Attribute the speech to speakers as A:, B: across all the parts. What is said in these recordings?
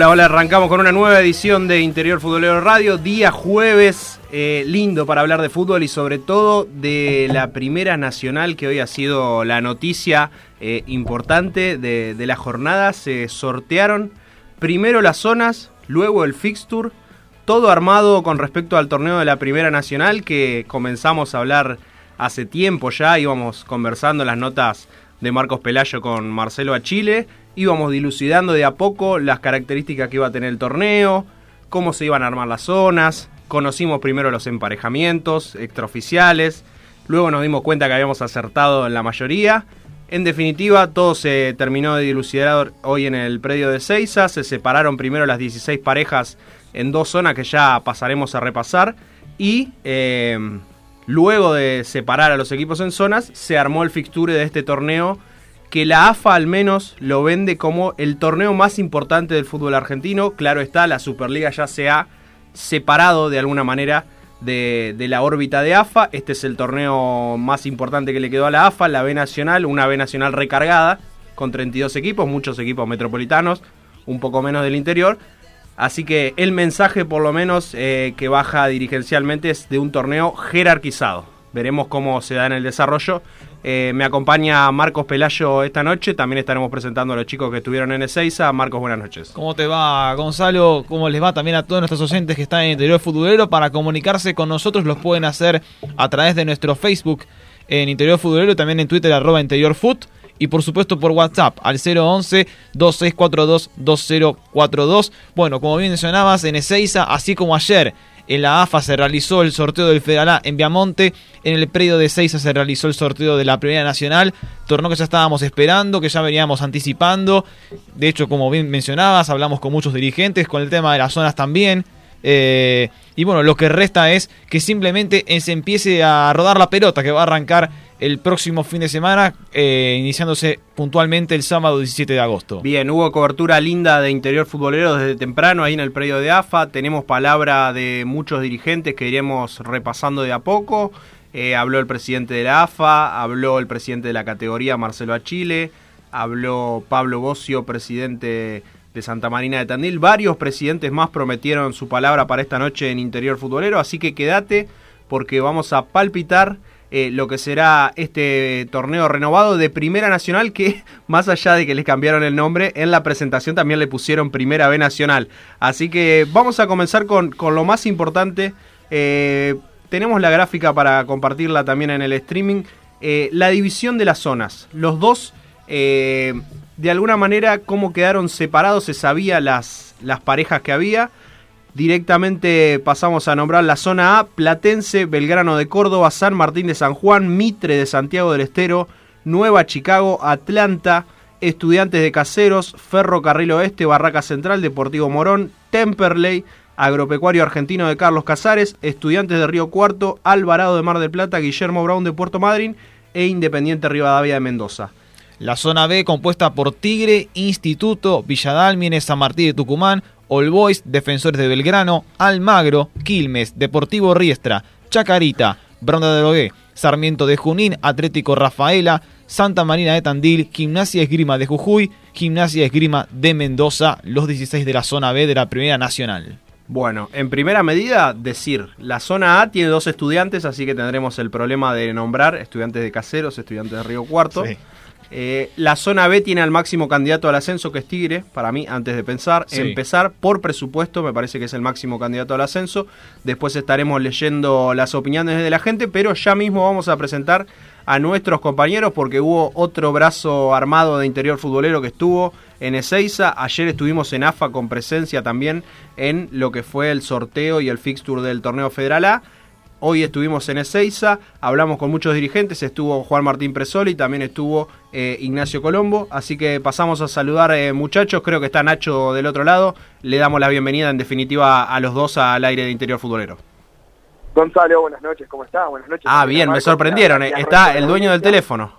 A: Hola, hola, arrancamos con una nueva edición de Interior Futbolero Radio, día jueves, eh, lindo para hablar de fútbol y sobre todo de la Primera Nacional, que hoy ha sido la noticia eh, importante de, de la jornada. Se sortearon primero las zonas, luego el fixture, todo armado con respecto al torneo de la Primera Nacional que comenzamos a hablar hace tiempo ya, íbamos conversando las notas de Marcos Pelayo con Marcelo Achille, íbamos dilucidando de a poco las características que iba a tener el torneo, cómo se iban a armar las zonas, conocimos primero los emparejamientos extraoficiales, luego nos dimos cuenta que habíamos acertado en la mayoría. En definitiva, todo se terminó de dilucidar hoy en el predio de Seiza. Se separaron primero las 16 parejas en dos zonas que ya pasaremos a repasar. Y eh, luego de separar a los equipos en zonas, se armó el fixture de este torneo que la AFA al menos lo vende como el torneo más importante del fútbol argentino. Claro está, la Superliga ya se ha separado de alguna manera de, la órbita de AFA. Este es el torneo más importante que le quedó a la AFA, la B Nacional, una B Nacional recargada con 32 equipos, muchos equipos metropolitanos, un poco menos del interior. Así que el mensaje por lo menos eh, que baja dirigencialmente es de un torneo jerarquizado. Veremos cómo se da en el desarrollo. Eh, me acompaña Marcos Pelayo esta noche. También estaremos presentando a los chicos que estuvieron en Ezeiza. Marcos, buenas noches.
B: ¿Cómo te va, Gonzalo? ¿Cómo les va también a todos nuestros oyentes que están en el interior futbolero? Para comunicarse con nosotros los pueden hacer a través de nuestro Facebook en Interior Futbolero, también en Twitter arroba Interior Foot y por supuesto por WhatsApp al 011 2642 2042. Bueno, como bien mencionabas, en Ezeiza, así como ayer en la AFA se realizó el sorteo del Federal en Viamonte. En el predio de Seiza se realizó el sorteo de la Primera Nacional. Torneo que ya estábamos esperando, que ya veníamos anticipando. De hecho, como bien mencionabas, hablamos con muchos dirigentes, con el tema de las zonas también. Eh, y bueno, lo que resta es que simplemente se empiece a rodar la pelota, que va a arrancar el próximo fin de semana, eh, iniciándose puntualmente el sábado 17 de agosto.
A: Bien, hubo cobertura linda de interior futbolero desde temprano ahí en el predio de AFA. Tenemos palabra de muchos dirigentes que iremos repasando de a poco. Eh, habló el presidente de la AFA, habló el presidente de la categoría Marcelo Achille, habló Pablo Bocio, presidente de Santa Marina de Tandil. Varios presidentes más prometieron su palabra para esta noche en interior futbolero, así que quédate porque vamos a palpitar eh, lo que será este torneo renovado de Primera Nacional, que más allá de que les cambiaron el nombre, en la presentación también le pusieron Primera B Nacional. Así que vamos a comenzar con, con lo más importante. Eh, tenemos la gráfica para compartirla también en el streaming. Eh, la división de las zonas. Los dos, de alguna manera, cómo quedaron separados, se sabía las, las parejas que había. Directamente pasamos a nombrar la zona A, Platense, Belgrano de Córdoba, San Martín de San Juan, Mitre de Santiago del Estero, Nueva Chicago, Atlanta, Estudiantes de Caseros, Ferrocarril Oeste, Barraca Central, Deportivo Morón, Temperley, Agropecuario Argentino de Carlos Casares, Estudiantes de Río Cuarto, Alvarado de Mar del Plata, Guillermo Brown de Puerto Madryn e Independiente Rivadavia de Mendoza.
B: La zona B compuesta por Tigre, Instituto, Villadalmine, San Martín de Tucumán, All Boys, Defensores de Belgrano, Almagro, Quilmes, Deportivo Riestra, Chacarita, Bronda de Logué, Sarmiento de Junín, Atlético Rafaela, Santa Marina de Tandil, Gimnasia Esgrima de Jujuy, Gimnasia Esgrima de Mendoza, los 16 de la zona B de la Primera Nacional.
A: Bueno, en primera medida, decir, la zona A tiene dos estudiantes, así que tendremos el problema de nombrar estudiantes de Caseros, estudiantes de Río Cuarto. Sí. Eh, la zona B tiene al máximo candidato al ascenso, que es Tigre, para mí, antes de pensar. Empezar por presupuesto, me parece que es el máximo candidato al ascenso. Después estaremos leyendo las opiniones de la gente, pero ya mismo vamos a presentar a nuestros compañeros porque hubo otro brazo armado de interior futbolero que estuvo en Ezeiza. Ayer estuvimos en AFA con presencia también en lo que fue el sorteo y el fixture del torneo Federal A. Hoy estuvimos en Ezeiza, hablamos con muchos dirigentes, estuvo Juan Martín Presoli, también estuvo eh, Ignacio Colombo, así que pasamos a saludar eh, muchachos, creo que está Nacho del otro lado, le damos la bienvenida en definitiva a los dos al aire de Interior Futbolero.
C: Gonzalo, buenas noches, ¿cómo estás? Buenas noches.
A: Ah, bien, me sorprendieron, eh, está el dueño del teléfono.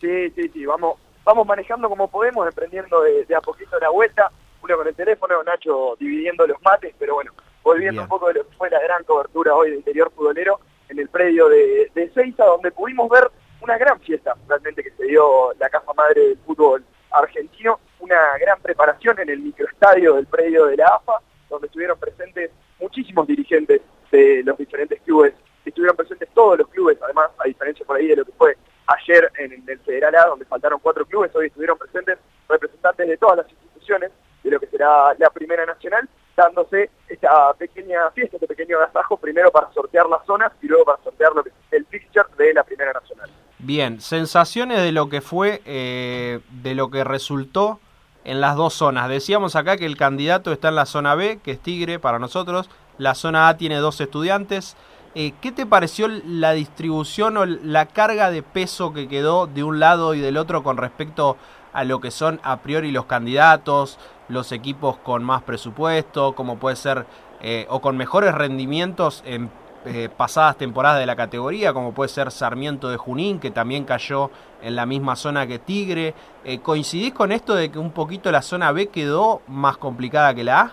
C: Sí, sí, sí, vamos, vamos manejando como podemos, emprendiendo de, de a poquito la vuelta, uno con el teléfono, Nacho dividiendo los mates, pero bueno, volviendo un poco de lo que fue la gran cobertura hoy de interior futbolero en el predio de, de Seiza, donde pudimos ver una gran fiesta realmente que se dio la casa madre del fútbol argentino, una gran preparación en el microestadio del predio de la AFA, donde estuvieron presentes muchísimos dirigentes de los diferentes clubes, estuvieron presentes todos los clubes, además, a diferencia por ahí de lo que fue ayer en, el Federal A, donde faltaron cuatro clubes, hoy estuvieron presentes representantes de todas las instituciones de lo que será la Primera Nacional, dándose esta pequeña fiesta, este pequeño agasajo, primero para sortear las zonas y luego para sortear el fixture de la Primera Nacional.
A: Bien, sensaciones de lo que fue, eh, de lo que resultó en las dos zonas. Decíamos acá que el candidato está en la zona B, que es Tigre para nosotros. La zona A tiene dos estudiantes. Eh, ¿Qué te pareció la distribución o la carga de peso que quedó de un lado y del otro con respecto a lo que son a priori los candidatos, los equipos con más presupuesto, como puede ser, eh, o con mejores rendimientos en eh, pasadas temporadas de la categoría, como puede ser Sarmiento de Junín, que también cayó en la misma zona que Tigre. Eh, ¿Coincidís con esto de que un poquito la zona B quedó más complicada que la A?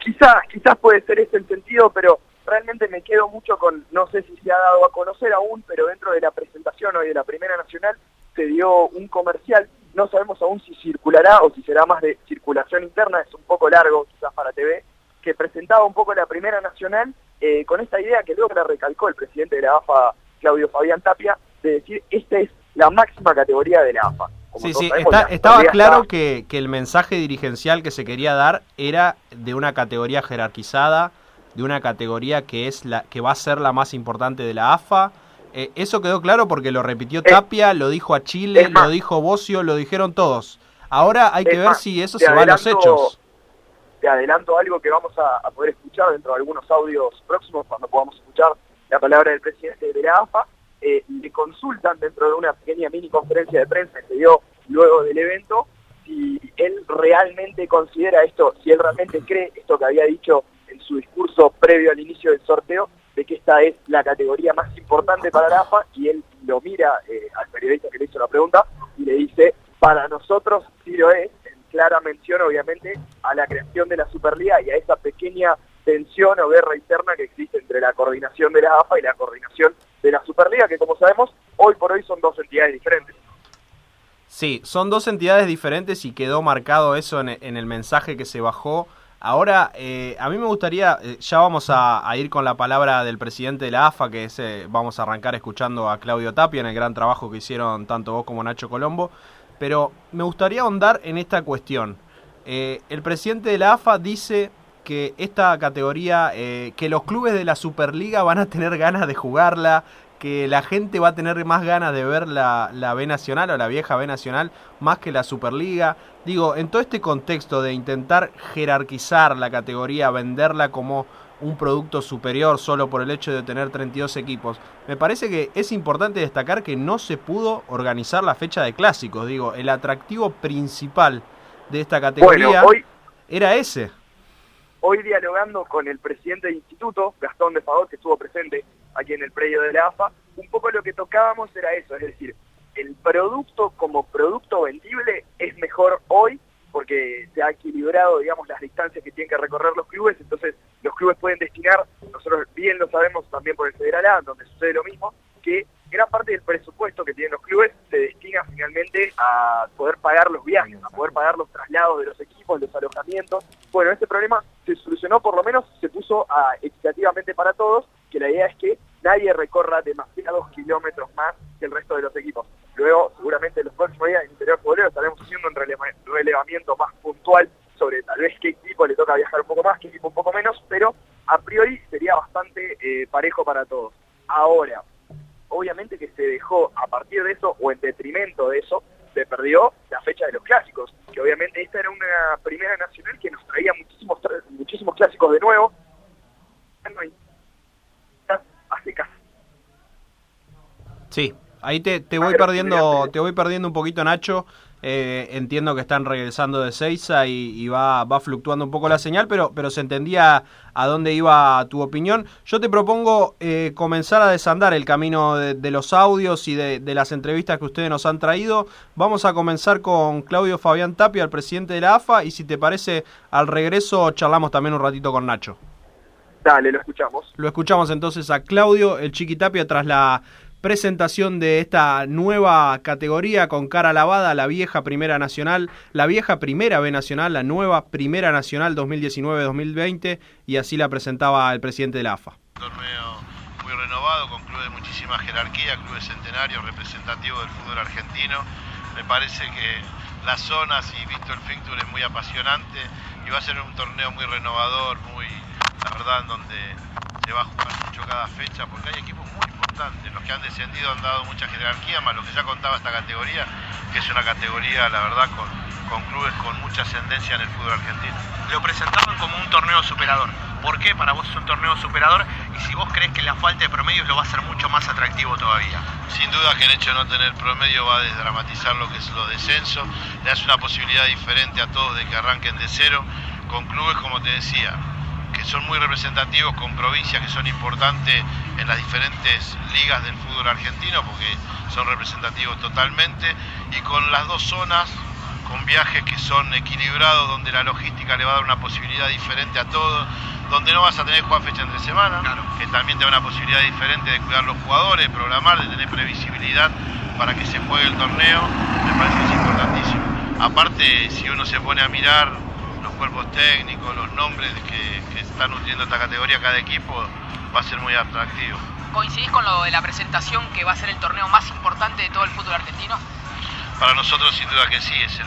C: Quizás, quizás puede ser ese el sentido, pero realmente me quedo mucho con, no sé si se ha dado a conocer aún, pero dentro de la presentación hoy de la Primera Nacional se dio un comercial no sabemos aún si circulará o si será más de circulación interna, es un poco largo quizás para TV, que presentaba un poco la Primera Nacional eh, con esta idea que luego la recalcó el presidente de la AFA, Claudio Fabián Tapia, de decir, esta es la máxima categoría de la AFA.
A: sí, sí, estaba claro que, que el mensaje dirigencial que se quería dar era de una categoría jerarquizada, de una categoría que es la que va a ser la más importante de la AFA, eh, eso quedó claro porque lo repitió Tapia, lo dijo a Chile, lo dijo Bocio, lo dijeron todos. Ahora hay que ver si eso se va a los hechos.
C: Te adelanto algo que vamos a, poder escuchar dentro de algunos audios próximos cuando podamos escuchar la palabra del presidente de la AFA. Eh, le consultan dentro de una pequeña mini conferencia de prensa que se dio luego del evento si él realmente considera esto, si él realmente cree esto que había dicho en su discurso previo al inicio del sorteo, de que esta es la categoría más importante para la AFA y él lo mira eh, al periodista que le hizo la pregunta y le dice, para nosotros sí lo es, clara mención obviamente a la creación de la Superliga y a esa pequeña tensión o guerra interna que existe entre la coordinación de la AFA y la coordinación de la Superliga, que como sabemos, hoy por hoy son dos entidades diferentes.
A: Sí, son dos entidades diferentes y quedó marcado eso en, el mensaje que se bajó. Ahora, eh, a mí me gustaría, eh, ya vamos a, ir con la palabra del presidente de la AFA, que es, eh, vamos a arrancar escuchando a Claudio Tapia en el gran trabajo que hicieron tanto vos como Nacho Colombo, pero me gustaría ahondar en esta cuestión. el presidente de la AFA dice que esta categoría, que los clubes de la Superliga van a tener ganas de jugarla, que la gente va a tener más ganas de ver la, la, B Nacional o la vieja B Nacional más que la Superliga. Digo, en todo este contexto de intentar jerarquizar la categoría, venderla como un producto superior solo por el hecho de tener 32 equipos, me parece que es importante destacar que no se pudo organizar la fecha de clásicos. Digo, el atractivo principal de esta categoría era ese.
C: Hoy dialogando con el presidente del instituto, Gastón de Fagot, que estuvo presente aquí en el predio de la AFA, un poco lo que tocábamos era eso, es decir, el producto como producto vendible es mejor hoy porque se ha equilibrado, digamos, las distancias que tienen que recorrer los clubes, entonces los clubes pueden destinar, nosotros bien lo sabemos también por el Federal A, donde sucede lo mismo, que gran parte del presupuesto que tienen los clubes se destina finalmente a poder pagar los viajes, a poder pagar los traslados de los equipos, los alojamientos. Bueno, este problema se solucionó, por lo menos se puso a, equitativamente para todos, que la idea es que nadie recorra demasiados kilómetros más que el resto de los equipos. Luego, seguramente en los próximos días en Interior Futbolero estaremos haciendo un relevamiento más puntual sobre tal vez qué equipo le toca viajar un poco más, qué equipo un poco menos, pero a priori sería bastante eh, parejo para todos. Ahora, obviamente que se dejó a partir de eso o en detrimento de eso, se perdió la fecha de los clásicos, que obviamente esta era una primera nacional que nos traía muchísimos muchísimos clásicos de nuevo. Hace casi.
A: Sí, ahí te, te voy perdiendo, te voy perdiendo un poquito, Nacho. Eh, entiendo que están regresando de Seiza y, va, va, fluctuando un poco la señal, pero, pero se entendía a dónde iba tu opinión. Yo te propongo eh, comenzar a desandar el camino de, los audios y de, las entrevistas que ustedes nos han traído. Vamos a comenzar con Claudio Fabián Tapia, el presidente de la AFA, y si te parece, al regreso charlamos también un ratito con Nacho.
C: Dale, lo escuchamos.
A: Lo escuchamos entonces a Claudio, el Chiqui Tapia, tras la presentación de esta nueva categoría con cara lavada, la vieja Primera Nacional, la vieja Primera B Nacional, la nueva Primera Nacional 2019-2020 y así la presentaba el presidente de la AFA.
D: Torneo muy renovado con clubes de muchísima jerarquía, clubes centenarios representativos del fútbol argentino. Me parece que las zonas y visto el fixture es muy apasionante y va a ser un torneo muy renovador, muy, la verdad, en donde se va a jugar mucho cada fecha porque hay equipos muy los que han descendido han dado mucha jerarquía, más lo que ya contaba esta categoría, que es una categoría, la verdad, con, con clubes con mucha ascendencia en el fútbol argentino.
E: Lo presentaban como un torneo superador. ¿Por qué para vos es un torneo superador? Y si vos crees que la falta de promedios lo va a hacer mucho más atractivo todavía.
D: Sin duda que el hecho de no tener promedio va a desdramatizar lo que es los descensos, le hace una posibilidad diferente a todos de que arranquen de cero, con clubes, como te decía, que son muy representativos con provincias que son importantes en las diferentes ligas del fútbol argentino porque son representativos totalmente y con las dos zonas con viajes que son equilibrados donde la logística le va a dar una posibilidad diferente a todos donde no vas a tener jugar fecha entre semana que también te da una posibilidad diferente de cuidar los jugadores, de programar, de tener previsibilidad para que se juegue el torneo, me parece que es importantísimo. Aparte, si uno se pone a mirar los cuerpos técnicos, los nombres que, que están nutriendo esta categoría cada equipo, va a ser muy atractivo.
E: ¿Coincidís con lo de la presentación que va a ser el torneo más importante de todo el fútbol argentino?
D: Para nosotros sin duda que sí, es el,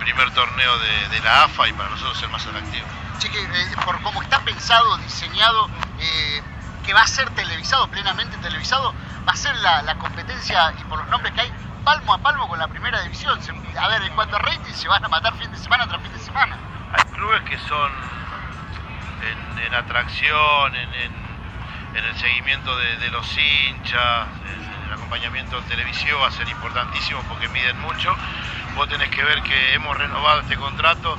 D: primer torneo de, la AFA y para nosotros el más atractivo.
F: Sí, que eh, por cómo está pensado, diseñado, eh, que va a ser televisado, plenamente televisado, va a ser la, competencia y por los nombres que hay, palmo a palmo con la primera división. a ver, en cuanto a rating, se van a matar fin de semana tras fin de semana.
D: Hay clubes que son en, atracción, en en el seguimiento de, los hinchas, el acompañamiento en televisión va a ser importantísimo porque miden mucho. Vos tenés que ver que hemos renovado este contrato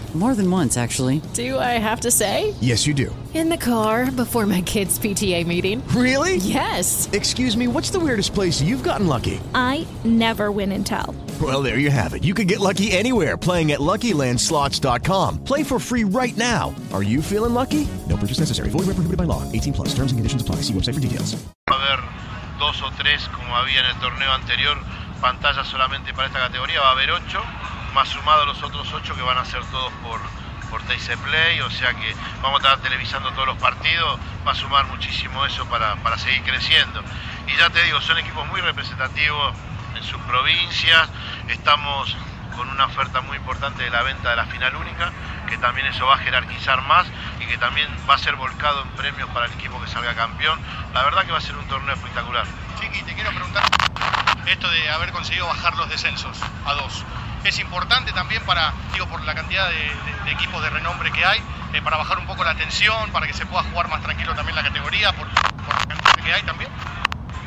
G: More than once, actually.
H: Do I have to say?
I: Yes, you do.
H: In the car before my kids' PTA meeting.
I: Really?
H: Yes.
I: Excuse me, what's the weirdest place you've gotten lucky?
J: I never win and tell.
I: Well, there you have it. You can get lucky anywhere playing at LuckyLandSlots.com. Play for free right now. Are you feeling lucky? No purchase necessary. Void where prohibited by law. 18 plus. Terms and conditions apply. See website for details.
D: A haber dos o tres, como había en el torneo anterior, pantallas solamente para esta categoría. Va a haber ocho, más sumado los otros ocho que van a ser todos por, por Play. O sea que vamos a estar televisando todos los partidos. Va a sumar muchísimo eso para, para seguir creciendo. Y ya te digo, son equipos muy representativos en sus provincias. Estamos con una oferta muy importante de la venta de la final única, que también eso va a jerarquizar más y que también va a ser volcado en premios para el equipo que salga campeón. La verdad que va a ser un torneo espectacular.
E: Chiqui, te quiero preguntar esto de haber conseguido bajar los descensos a dos. Es importante también para, digo, por la cantidad de, equipos de renombre que hay, eh, para bajar un poco la tensión, para que se pueda jugar más tranquilo también la categoría, por, por la cantidad que hay también.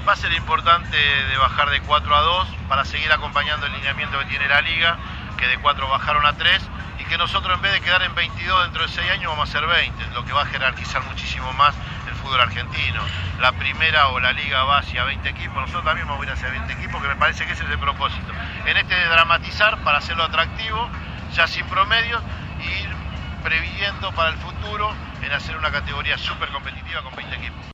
D: Va a ser importante de bajar de 4 a 2 para seguir acompañando el lineamiento que tiene la liga, que de 4 bajaron a 3 y que nosotros en vez de quedar en 22 dentro de 6 años vamos a ser 20, lo que va a jerarquizar muchísimo más el fútbol argentino. La primera o la liga va hacia 20 equipos, nosotros también vamos a ir hacia 20 equipos, que me parece que ese es el propósito. En este de dramatizar para hacerlo atractivo, ya sin promedios, y ir previendo para el futuro en hacer una categoría súper competitiva con 20 equipos.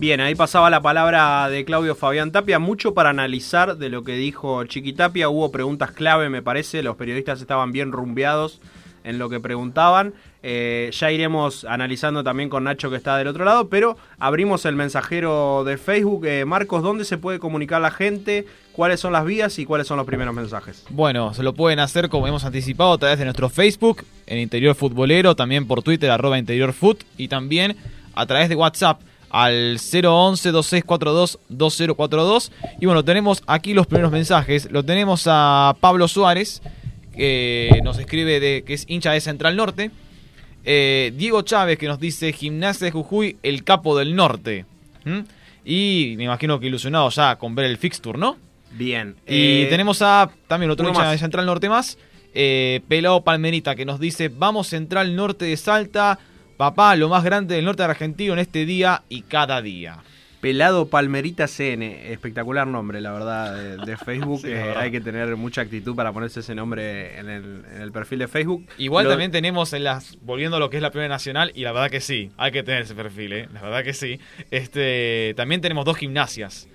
A: Bien, ahí pasaba la palabra de Claudio Fabián Tapia. Mucho para analizar de lo que dijo Chiqui Tapia. Hubo preguntas clave, me parece. Los periodistas estaban bien rumbeados en lo que preguntaban. Eh, ya iremos analizando también con Nacho que está del otro lado, pero abrimos el mensajero de Facebook. Eh, Marcos, ¿dónde se puede comunicar la gente? ¿Cuáles son las vías y cuáles son los primeros mensajes?
B: Bueno, se lo pueden hacer como hemos anticipado a través de nuestro Facebook, en Interior Futbolero, también por Twitter, arroba Interior Foot, y también a través de WhatsApp al 011-2642-2042. Y bueno, tenemos aquí los primeros mensajes. Lo tenemos a Pablo Suárez, que nos escribe de que es hincha de Central Norte. Eh, Diego Chávez, que nos dice Gimnasia de Jujuy, el capo del norte. ¿Mm? Y me imagino que ilusionado ya con ver el fixture, ¿no?
A: Bien.
B: Y
A: eh,
B: tenemos a también otro hincha de Central Norte más, eh, Pelao Palmerita, que nos dice, vamos Central Norte de Salta, papá, lo más grande del norte argentino en este día y cada día.
A: Pelado Palmerita CN, espectacular nombre, la verdad, de, de Facebook.
B: Sí,
A: Eh,
B: verdad.
A: hay que tener mucha actitud para ponerse ese nombre en el, en el perfil de Facebook.
B: Igual
A: Lo-
B: también tenemos en las, volviendo a lo que es la Primera Nacional, y la verdad que sí, hay que tener ese perfil, ¿eh? la verdad que sí. Este, también tenemos dos gimnasias.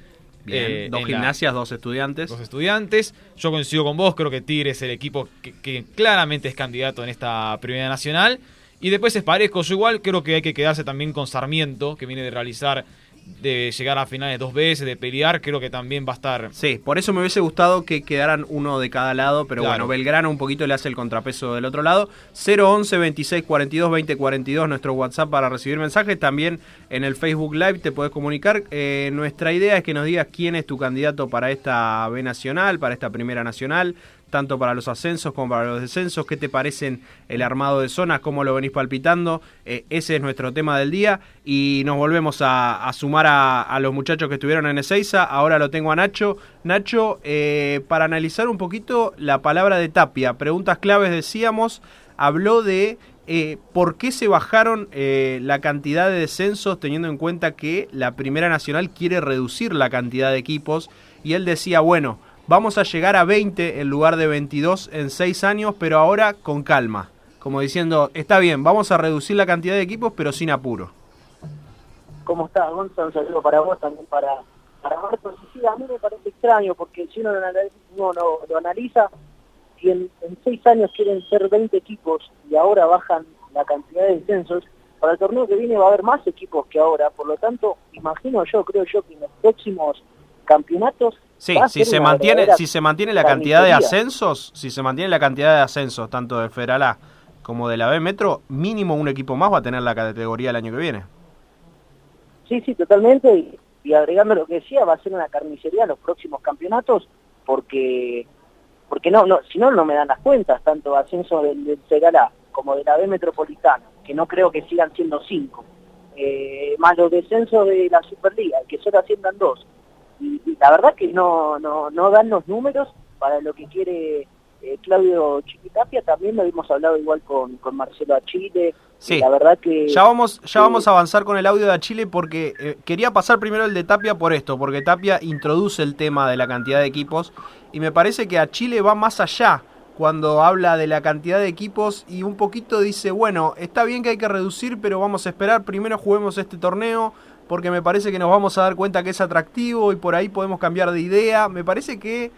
A: Bien,
B: eh,
A: dos
B: la-
A: gimnasias, dos estudiantes.
B: Dos estudiantes. Yo coincido con vos, creo que Tigre es el equipo que, que claramente es candidato en esta Primera Nacional. Y después es parejo, yo igual creo que hay que quedarse también con Sarmiento, que viene de realizar, de llegar a finales dos veces, de pelear, creo que también va a estar...
A: Sí, por eso me hubiese gustado que quedaran uno de cada lado, pero
B: Claro.
A: bueno, Belgrano un poquito le hace el contrapeso del otro lado. 011 26 42 20 42 nuestro WhatsApp para recibir mensajes. También en el Facebook Live te puedes comunicar. Eh, nuestra idea es que nos digas quién es tu candidato para esta B Nacional, para esta Primera Nacional, tanto para los ascensos como para los descensos. ¿Qué te parecen el armado de zonas? ¿Cómo lo venís palpitando? Eh, ese es nuestro tema del día. Y nos volvemos a, sumar a, los muchachos que estuvieron en Ezeiza. Ahora lo tengo a Nacho. Nacho, eh, para analizar un poquito la palabra de Tapia, preguntas claves decíamos, habló de eh, por qué se bajaron la cantidad de descensos teniendo en cuenta que la Primera Nacional quiere reducir la cantidad de equipos. Y él decía, bueno, vamos a llegar a 20 en lugar de 22 en 6 años, pero ahora con calma. Como diciendo, está bien, vamos a reducir la cantidad de equipos, pero sin apuro.
C: ¿Cómo estás, Gonzalo? Un saludo para vos, también para, para Marcos. Y sí, a mí me parece extraño, porque si uno lo analiza, uno si en, en seis años quieren ser 20 equipos y ahora bajan la cantidad de descensos,
K: para el torneo que viene va a haber más equipos que ahora, por lo tanto, imagino yo, creo yo que en los próximos campeonatos
A: Sí, si se mantiene, si se mantiene la cantidad de ascensos, si se mantiene la cantidad de ascensos tanto de Federal A como de la B Metro, mínimo un equipo más va a tener la categoría el año que viene.
K: Sí, sí, totalmente. Y, agregando lo que decía, va a ser una carnicería los próximos campeonatos, porque porque no, no, si no, no me dan las cuentas, tanto ascenso del, del A como de la B Metropolitana, que no creo que sigan siendo cinco, eh, más los descensos de la Superliga, que solo asciendan dos y, la verdad que no, no, no dan los números para lo que quiere eh, Claudio Chiquitapia, también lo habíamos hablado igual con, con Marcelo Achille.
A: Sí,
K: la verdad que...
A: Ya vamos, ya vamos a avanzar con el audio de Achille porque eh, quería pasar primero el de Tapia por esto, porque Tapia introduce el tema de la cantidad de equipos y me parece que Achille va más allá cuando habla de la cantidad de equipos y un poquito dice, bueno, está bien que hay que reducir, pero vamos a esperar, primero juguemos este torneo, porque me parece que nos vamos a dar cuenta que es atractivo y por ahí podemos cambiar de idea. Me parece que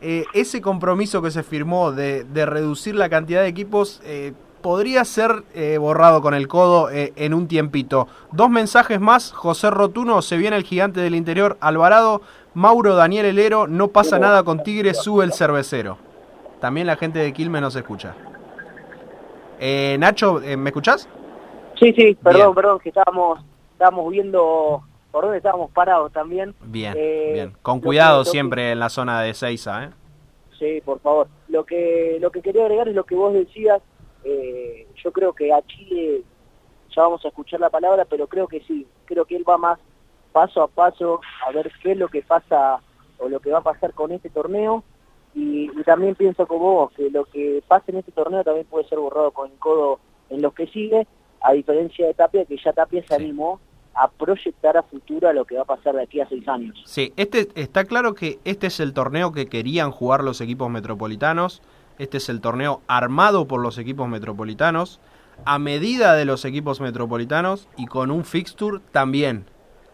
A: eh, ese compromiso que se firmó de, reducir la cantidad de equipos eh, podría ser eh, borrado con el codo en un tiempito. Dos mensajes más, José Rotuno, se viene el gigante del interior, Alvarado, Mauro Daniel Helero, no pasa nada con Tigre, sube el cervecero. También la gente de Quilmes nos escucha. Nacho, ¿me escuchás?
K: Sí, sí, perdón, perdón, que estábamos estábamos viendo por dónde estábamos parados también.
A: Bien, eh, bien. Con cuidado siempre en la zona de Seiza, ¿eh?
K: Sí, por favor. Lo que lo que quería agregar es lo que vos decías. Eh, yo creo que a Chile ya vamos a escuchar la palabra, pero creo que sí. Creo que él va más paso a paso a ver qué es lo que pasa o lo que va a pasar con este torneo. Y, también pienso como vos, que lo que pasa en este torneo también puede ser borrado con el codo en los que sigue, a diferencia de Tapia, que ya Tapia se animó a proyectar a futuro lo que va a pasar de aquí a seis años.
A: Sí, este, está claro que este es el torneo que querían jugar los equipos metropolitanos, este es el torneo armado por los equipos metropolitanos, a medida de los equipos metropolitanos y con un fixture también,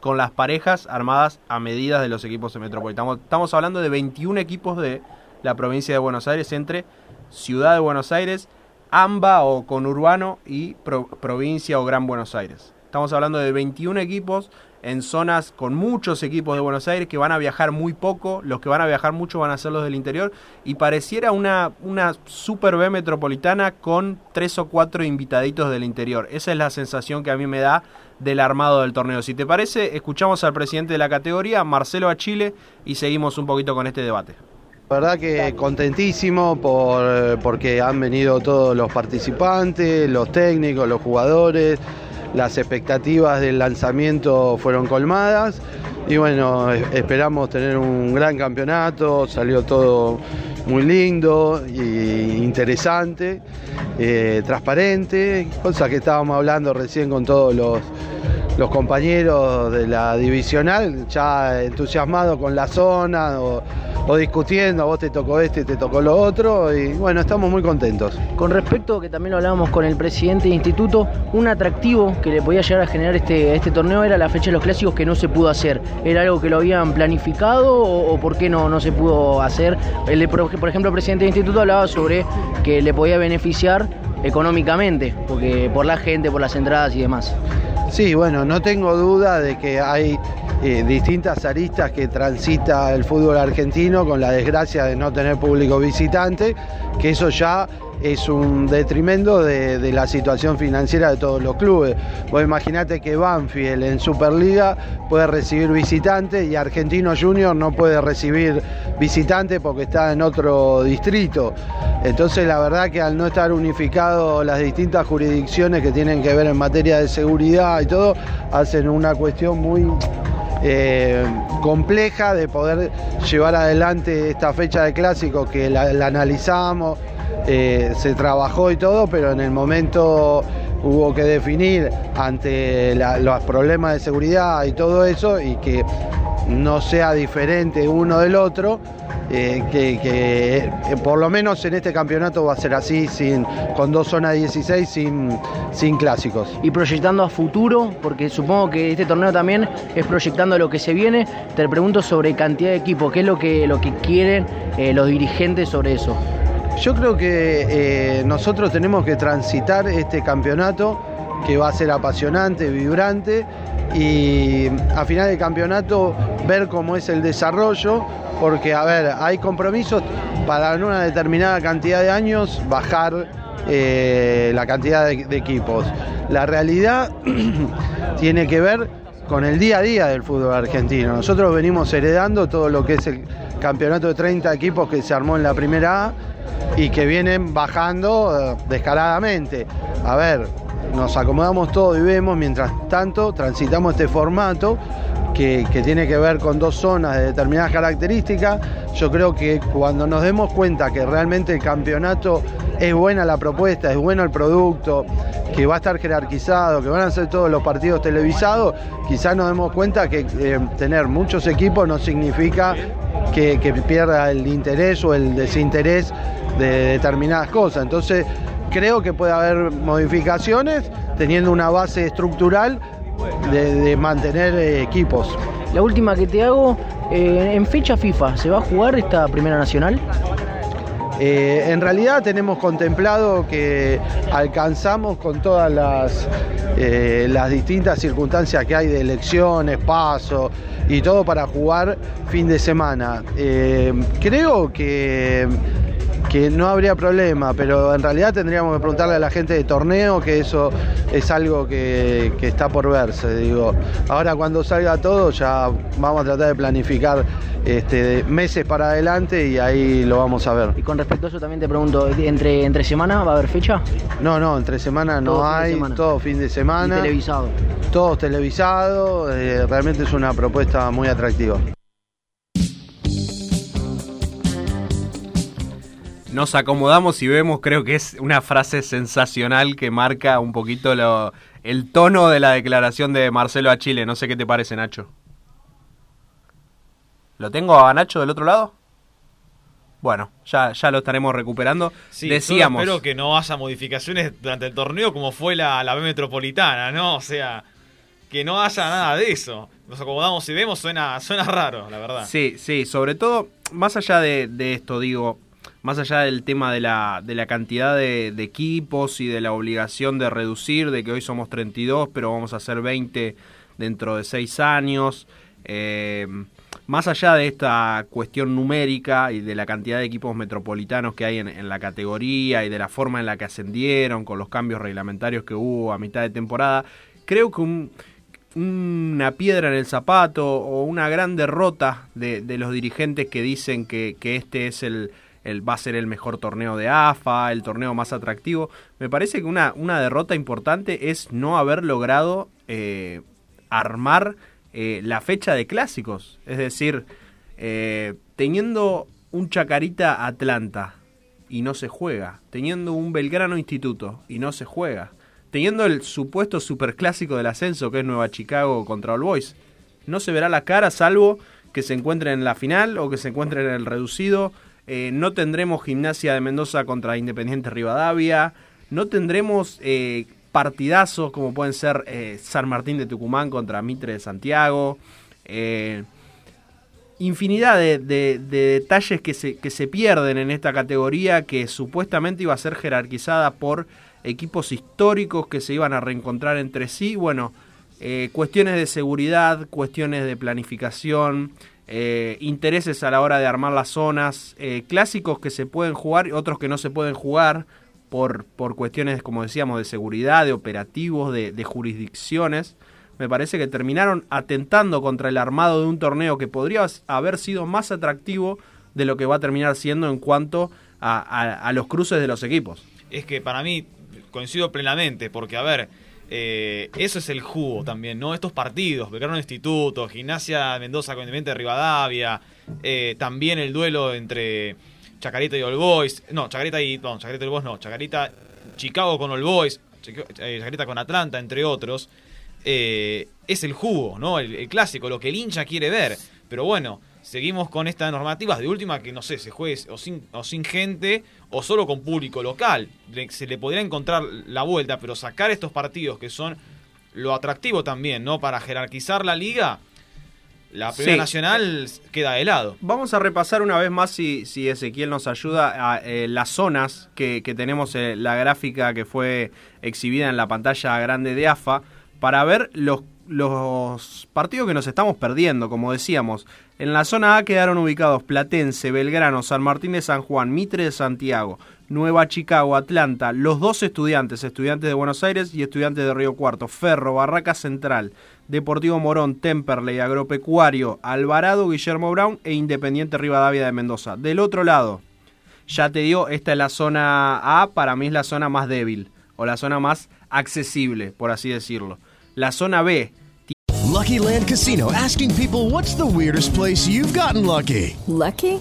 A: con las parejas armadas a medida de los equipos metropolitanos. Estamos hablando de 21 equipos de la provincia de Buenos Aires entre Ciudad de Buenos Aires, AMBA o conurbano y provincia o Gran Buenos Aires. Estamos hablando de 21 equipos en zonas con muchos equipos de Buenos Aires que van a viajar muy poco, los que van a viajar mucho van a ser los del interior y pareciera una, una Super B metropolitana con tres o cuatro invitaditos del interior. Esa es la sensación que a mí me da del armado del torneo. Si te parece, escuchamos al presidente de la categoría, Marcelo Achille, y seguimos un poquito con este debate.
L: La verdad que contentísimo por, porque han venido todos los participantes, los técnicos, los jugadores, las expectativas del lanzamiento fueron colmadas y bueno, esperamos tener un gran campeonato, salió todo muy lindo e interesante, eh, transparente, cosa que estábamos hablando recién con todos los, los compañeros de la divisional, ya entusiasmados con la zona discutiendo, a vos te tocó este, te tocó lo otro, y bueno, estamos muy contentos.
M: Con respecto, que también lo hablábamos con el presidente del instituto, un atractivo que le podía llegar a generar este, este torneo era la fecha de los clásicos que no se pudo hacer. ¿Era algo que lo habían planificado o, por qué no, no se pudo hacer? El, por ejemplo, el presidente del instituto hablaba sobre que le podía beneficiar económicamente, porque por la gente, por las entradas y demás.
L: Sí, bueno, no tengo duda de que hay eh, distintas aristas que transita el fútbol argentino con la desgracia de no tener público visitante, que eso ya es un detrimento de, la situación financiera de todos los clubes. Vos imaginate que Banfield en Superliga puede recibir visitantes y Argentino Junior no puede recibir visitantes porque está en otro distrito. Entonces la verdad que al no estar unificado las distintas jurisdicciones que tienen que ver en materia de seguridad y todo, hacen una cuestión muy eh, compleja de poder llevar adelante esta fecha de clásico que la, analizamos, eh, se trabajó y todo, pero en el momento hubo que definir ante los problemas de seguridad y todo eso y que no sea diferente uno del otro eh, que, eh, por lo menos en este campeonato va a ser así, sin, con dos zonas 16, sin, sin clásicos.
M: Y proyectando a futuro, porque supongo que este torneo también es proyectando lo que se viene, te pregunto sobre cantidad de equipos, ¿qué es lo que, lo que quieren los dirigentes sobre eso?
L: Yo creo que nosotros tenemos que transitar este campeonato que va a ser apasionante, vibrante y a final de campeonato ver cómo es el desarrollo, porque a ver, hay compromisos para en una determinada cantidad de años bajar eh, la cantidad de equipos. La realidad tiene que ver con el día a día del fútbol argentino. Nosotros venimos heredando todo lo que es el campeonato de 30 equipos que se armó en la primera A y que vienen bajando eh, descaradamente. A ver, nos acomodamos todo y vemos, mientras tanto transitamos este formato que, tiene que ver con dos zonas de determinadas características. Yo creo que cuando nos demos cuenta que realmente el campeonato es buena la propuesta, es bueno el producto, que va a estar jerarquizado, que van a ser todos los partidos televisados, quizás nos demos cuenta que eh, tener muchos equipos no significa que, pierda el interés o el desinterés de determinadas cosas. Entonces, creo que puede haber modificaciones teniendo una base estructural de, de mantener eh, equipos.
M: La última que te hago, eh, en fecha FIFA, ¿se va a jugar esta primera nacional?
L: Eh, en realidad tenemos contemplado que alcanzamos con todas las, eh, las distintas circunstancias que hay de elecciones, paso y todo para jugar fin de semana. Eh, creo que, que no habría problema, pero en realidad tendríamos que preguntarle a la gente de torneo que eso es algo que, que está por verse. Digo. Ahora cuando salga todo ya vamos a tratar de planificar este, meses para adelante y ahí lo vamos a ver.
M: Y con respecto a eso también te pregunto, ¿entre, entre semana va a haber fecha?
L: No, no, entre semana no
M: Todo fin
L: hay,
M: semana.
L: todo fin de semana.
M: Y televisado.
L: Todo televisado, eh, realmente es una propuesta muy atractiva.
A: Nos acomodamos y vemos, creo que es una frase sensacional que marca un poquito lo- el tono de la declaración de Marcelo a Chile. No sé qué te parece, Nacho. ¿Lo tengo a Nacho del otro lado? Bueno, ya, ya lo estaremos recuperando.
B: Sí,
A: Decíamos.
B: espero que no haya modificaciones durante el torneo como fue la, la B Metropolitana, ¿no? O sea, que no haya nada de eso. Nos acomodamos y vemos, suena, suena raro, la verdad.
A: Sí, sí, sobre todo, más allá de, de esto, digo, más allá del tema de la, de la cantidad de, equipos y de la obligación de reducir, de que hoy somos 32, pero vamos a ser 20 dentro de 6 años, eh, más allá de esta cuestión numérica y de la cantidad de equipos metropolitanos que hay en, la categoría y de la forma en la que ascendieron, con los cambios reglamentarios que hubo a mitad de temporada, creo que un, una piedra en el zapato o una gran derrota de, de los dirigentes que dicen que, que este es el, el- va a ser el mejor torneo de AFA, el torneo más atractivo. Me parece que una, una derrota importante es no haber logrado eh, armar eh, la fecha de clásicos. Es decir, eh, teniendo un Chacarita Atlanta y no se juega, teniendo un Belgrano Instituto y no se juega, teniendo el supuesto superclásico del ascenso que es Nueva Chicago contra All Boys, no se verá la cara salvo que se encuentren en la final o que se encuentren en el reducido. Eh, no tendremos Gimnasia de Mendoza contra Independiente Rivadavia. No tendremos eh, partidazos como pueden ser eh, San Martín de Tucumán contra Mitre de Santiago. Infinidad de, de- de detalles que se, que se pierden en esta categoría que supuestamente iba a ser jerarquizada por equipos históricos que se iban a reencontrar entre sí. Bueno, cuestiones de seguridad, cuestiones de planificación, eh, intereses a la hora de armar las zonas, eh, clásicos que se pueden jugar y otros que no se pueden jugar por, por cuestiones, como decíamos, de seguridad, de operativos, de, jurisdicciones. Me parece que terminaron atentando contra el armado de un torneo que podría haber sido más atractivo de lo que va a terminar siendo en cuanto a, a- a los cruces de los equipos.
B: Es que para mí coincido plenamente, porque a ver, eh, eso es el jugo también, ¿no? Estos partidos, Belgrano Instituto, Gimnasia Mendoza con Independiente de Rivadavia, eh, también el duelo entre Chacarita y All Boys, no, Chacarita y, no, Chacarita y All Boys no, Chacarita, Chicago con All Boys, eh, Chacarita con Atlanta, entre otros, eh, es el jugo, ¿no? El, el clásico, lo que el hincha quiere ver. Pero bueno, seguimos con estas normativas de última que no sé, se juegue o sin, o sin gente o solo con público local. Se le podría encontrar la vuelta, pero sacar estos partidos que son lo atractivo también, ¿no? Para jerarquizar la liga, la primera
A: Sí.
B: nacional queda de lado.
A: Vamos a repasar una vez más, si, si Ezequiel nos ayuda, a, eh, las zonas que, que tenemos, eh, la gráfica que fue exhibida en la pantalla grande de AFA, para ver los, los partidos que nos estamos perdiendo, como decíamos. En la zona A quedaron ubicados Platense, Belgrano, San Martín de San Juan, Mitre de Santiago, Nueva Chicago, Atlanta, los dos estudiantes, estudiantes de Buenos Aires y estudiantes de Río Cuarto, Ferro, Barraca Central, Deportivo Morón, Temperley, Agropecuario, Alvarado, Guillermo Brown e Independiente Rivadavia de Mendoza. Del otro lado, ya te digo, esta es la zona A, para mí es la zona más débil, o la zona más accesible, por así decirlo. La zona B,
I: Lucky Land Casino asking people what's the weirdest place you've gotten lucky?
H: Lucky?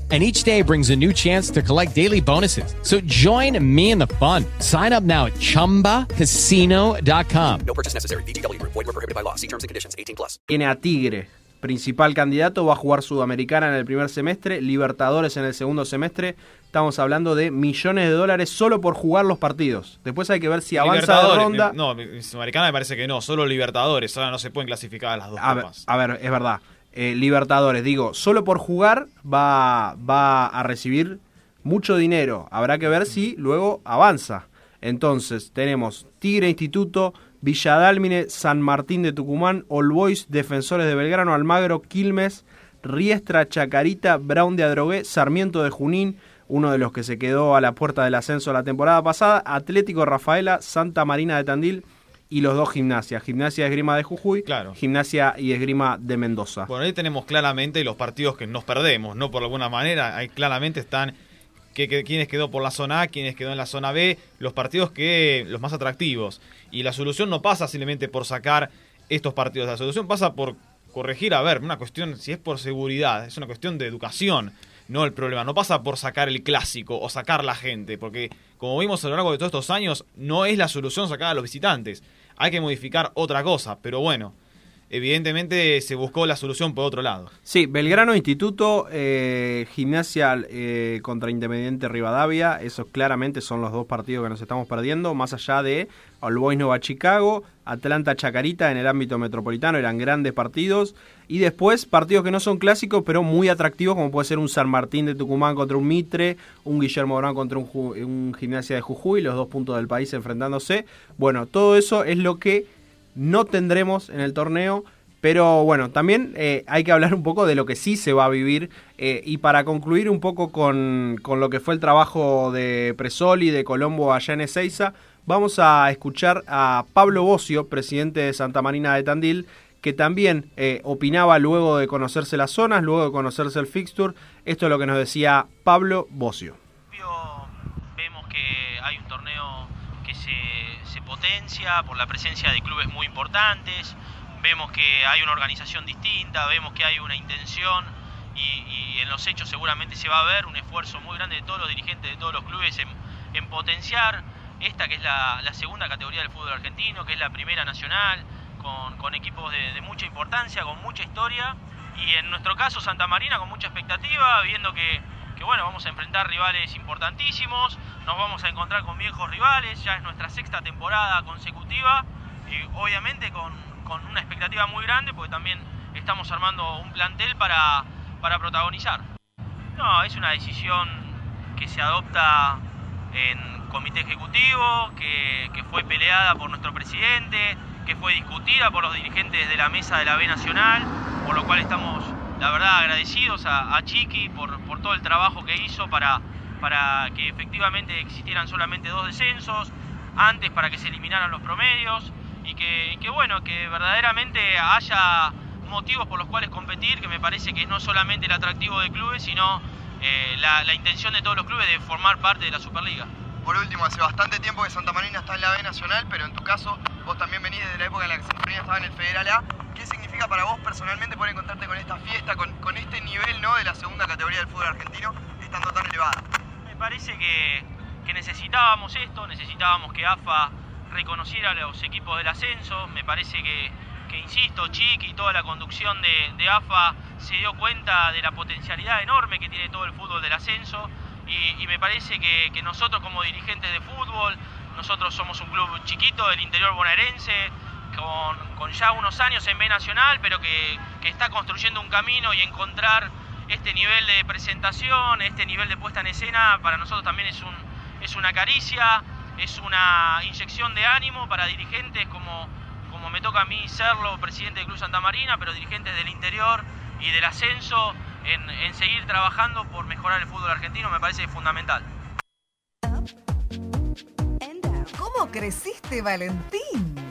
N: And each day brings a new chance to collect daily bonuses. So join me in the fun. Sign up now at chumbacasino.com.
O: No purchase necessary. VGW Group. Void were prohibited by law. See terms and conditions. 18 plus.
A: tiene a Tigre, principal candidato, va a jugar Sudamericana en el primer semestre, Libertadores en el segundo semestre. Estamos hablando de millones de dólares solo por jugar los partidos. Después hay que ver si avanza de ronda.
B: me- No, Sudamericana me parece que no, solo Libertadores. Ahora no se pueden clasificar a las dos
A: A ver, a ver, es verdad. Eh, Libertadores, digo, solo por jugar va, va a recibir mucho dinero. Habrá que ver si luego avanza. Entonces, tenemos Tigre Instituto, Villadálmine, San Martín de Tucumán, All Boys, Defensores de Belgrano, Almagro, Quilmes, Riestra, Chacarita, Brown de Adrogué, Sarmiento de Junín, uno de los que se quedó a la puerta del ascenso la temporada pasada, Atlético Rafaela, Santa Marina de Tandil y los dos gimnasias, Gimnasia y Esgrima de Jujuy, Gimnasia y Esgrima de Mendoza.
B: Bueno, ahí tenemos claramente los partidos que nos perdemos, ¿no? Por alguna manera, ahí claramente están que, que- quiénes quedó por la zona A, quiénes quedó en la zona B, los partidos que los más atractivos. Y la solución no pasa simplemente por sacar estos partidos, la solución pasa por corregir, a ver, una cuestión, si es por seguridad, es una cuestión de educación, no el problema, no pasa por sacar el clásico o sacar la gente, porque como vimos a lo largo de todos estos años, no es la solución sacar a los visitantes, hay que modificar otra cosa, pero bueno, evidentemente se buscó la solución por otro lado.
A: Sí, Belgrano Instituto, eh, Gimnasia eh, contra Independiente Rivadavia, esos claramente son los dos partidos que nos estamos perdiendo, más allá de All Boys Nueva Chicago, Atlanta Chacarita en el ámbito metropolitano, eran grandes partidos, y después partidos que no son clásicos, pero muy atractivos, como puede ser un San Martín de Tucumán contra un Mitre, un Guillermo Brown contra un, un Gimnasia de Jujuy, los dos puntos del país enfrentándose. Bueno, todo eso es lo que no tendremos en el torneo. Pero bueno, también eh, hay que hablar un poco de lo que sí se va a vivir. eh, y para concluir un poco con, con lo que fue el trabajo de Presoli, de Colombo allá en Ezeiza, vamos a escuchar a Pablo Bocio, presidente de Santa Marina de Tandil, que también eh, opinaba luego de conocerse las zonas, luego de conocerse el fixture. Esto es lo que nos decía Pablo Bocio
P: que hay un torneo que se, se potencia por la presencia de clubes muy importantes, vemos que hay una organización distinta, vemos que hay una intención y, y en los hechos seguramente se va a ver un esfuerzo muy grande de todos los dirigentes de todos los clubes en, en potenciar esta que es la, la segunda categoría del fútbol argentino, que es la primera nacional, con, con equipos de, de mucha importancia, con mucha historia y en nuestro caso Santa Marina con mucha expectativa, viendo que, que bueno, vamos a enfrentar rivales importantísimos, nos vamos a encontrar con viejos rivales, ya es nuestra sexta temporada consecutiva y obviamente con, con una expectativa muy grande porque también estamos armando un plantel para, para protagonizar. No, es una decisión que se adopta en comité ejecutivo, que, que fue peleada por nuestro presidente, que fue discutida por los dirigentes de la mesa de la B Nacional, por lo cual estamos, la verdad, agradecidos a, a Chiqui por, todo el trabajo que hizo para, para que efectivamente existieran solamente dos descensos, antes para que se eliminaran los promedios y que, bueno, que verdaderamente haya motivos por los cuales competir, que me parece que no solamente el atractivo de clubes, sino eh, la, la intención de todos los clubes de formar parte de la Superliga.
Q: Por último, hace bastante tiempo que Santa Marina está en la B Nacional, pero en tu caso, vos también venís desde la época en la que Santa Marina estaba en el Federal A. ¿Qué significa para vos personalmente poder encontrarte con esta fiesta, con, este nivel ¿no? de la segunda categoría del fútbol argentino, estando tan elevada?
P: Me parece que, que necesitábamos esto, necesitábamos que AFA reconociera a los equipos del ascenso. Me parece que, que insisto, Chiqui y toda la conducción de, de AFA se dio cuenta de la potencialidad enorme que tiene todo el fútbol del ascenso y, y me parece que, que, nosotros como dirigentes de fútbol, nosotros somos un club chiquito del interior bonaerense, con, ya unos años en B Nacional, pero que, está construyendo un camino y encontrar este nivel de presentación, este nivel de puesta en escena, para nosotros también es, un, es una caricia, es una inyección de ánimo para dirigentes como, como me toca a mí serlo, presidente del Club Santa Marina, pero dirigentes del interior y del ascenso en, en, seguir trabajando por mejorar el fútbol argentino me parece fundamental.
R: ¿Cómo creciste, Valentín?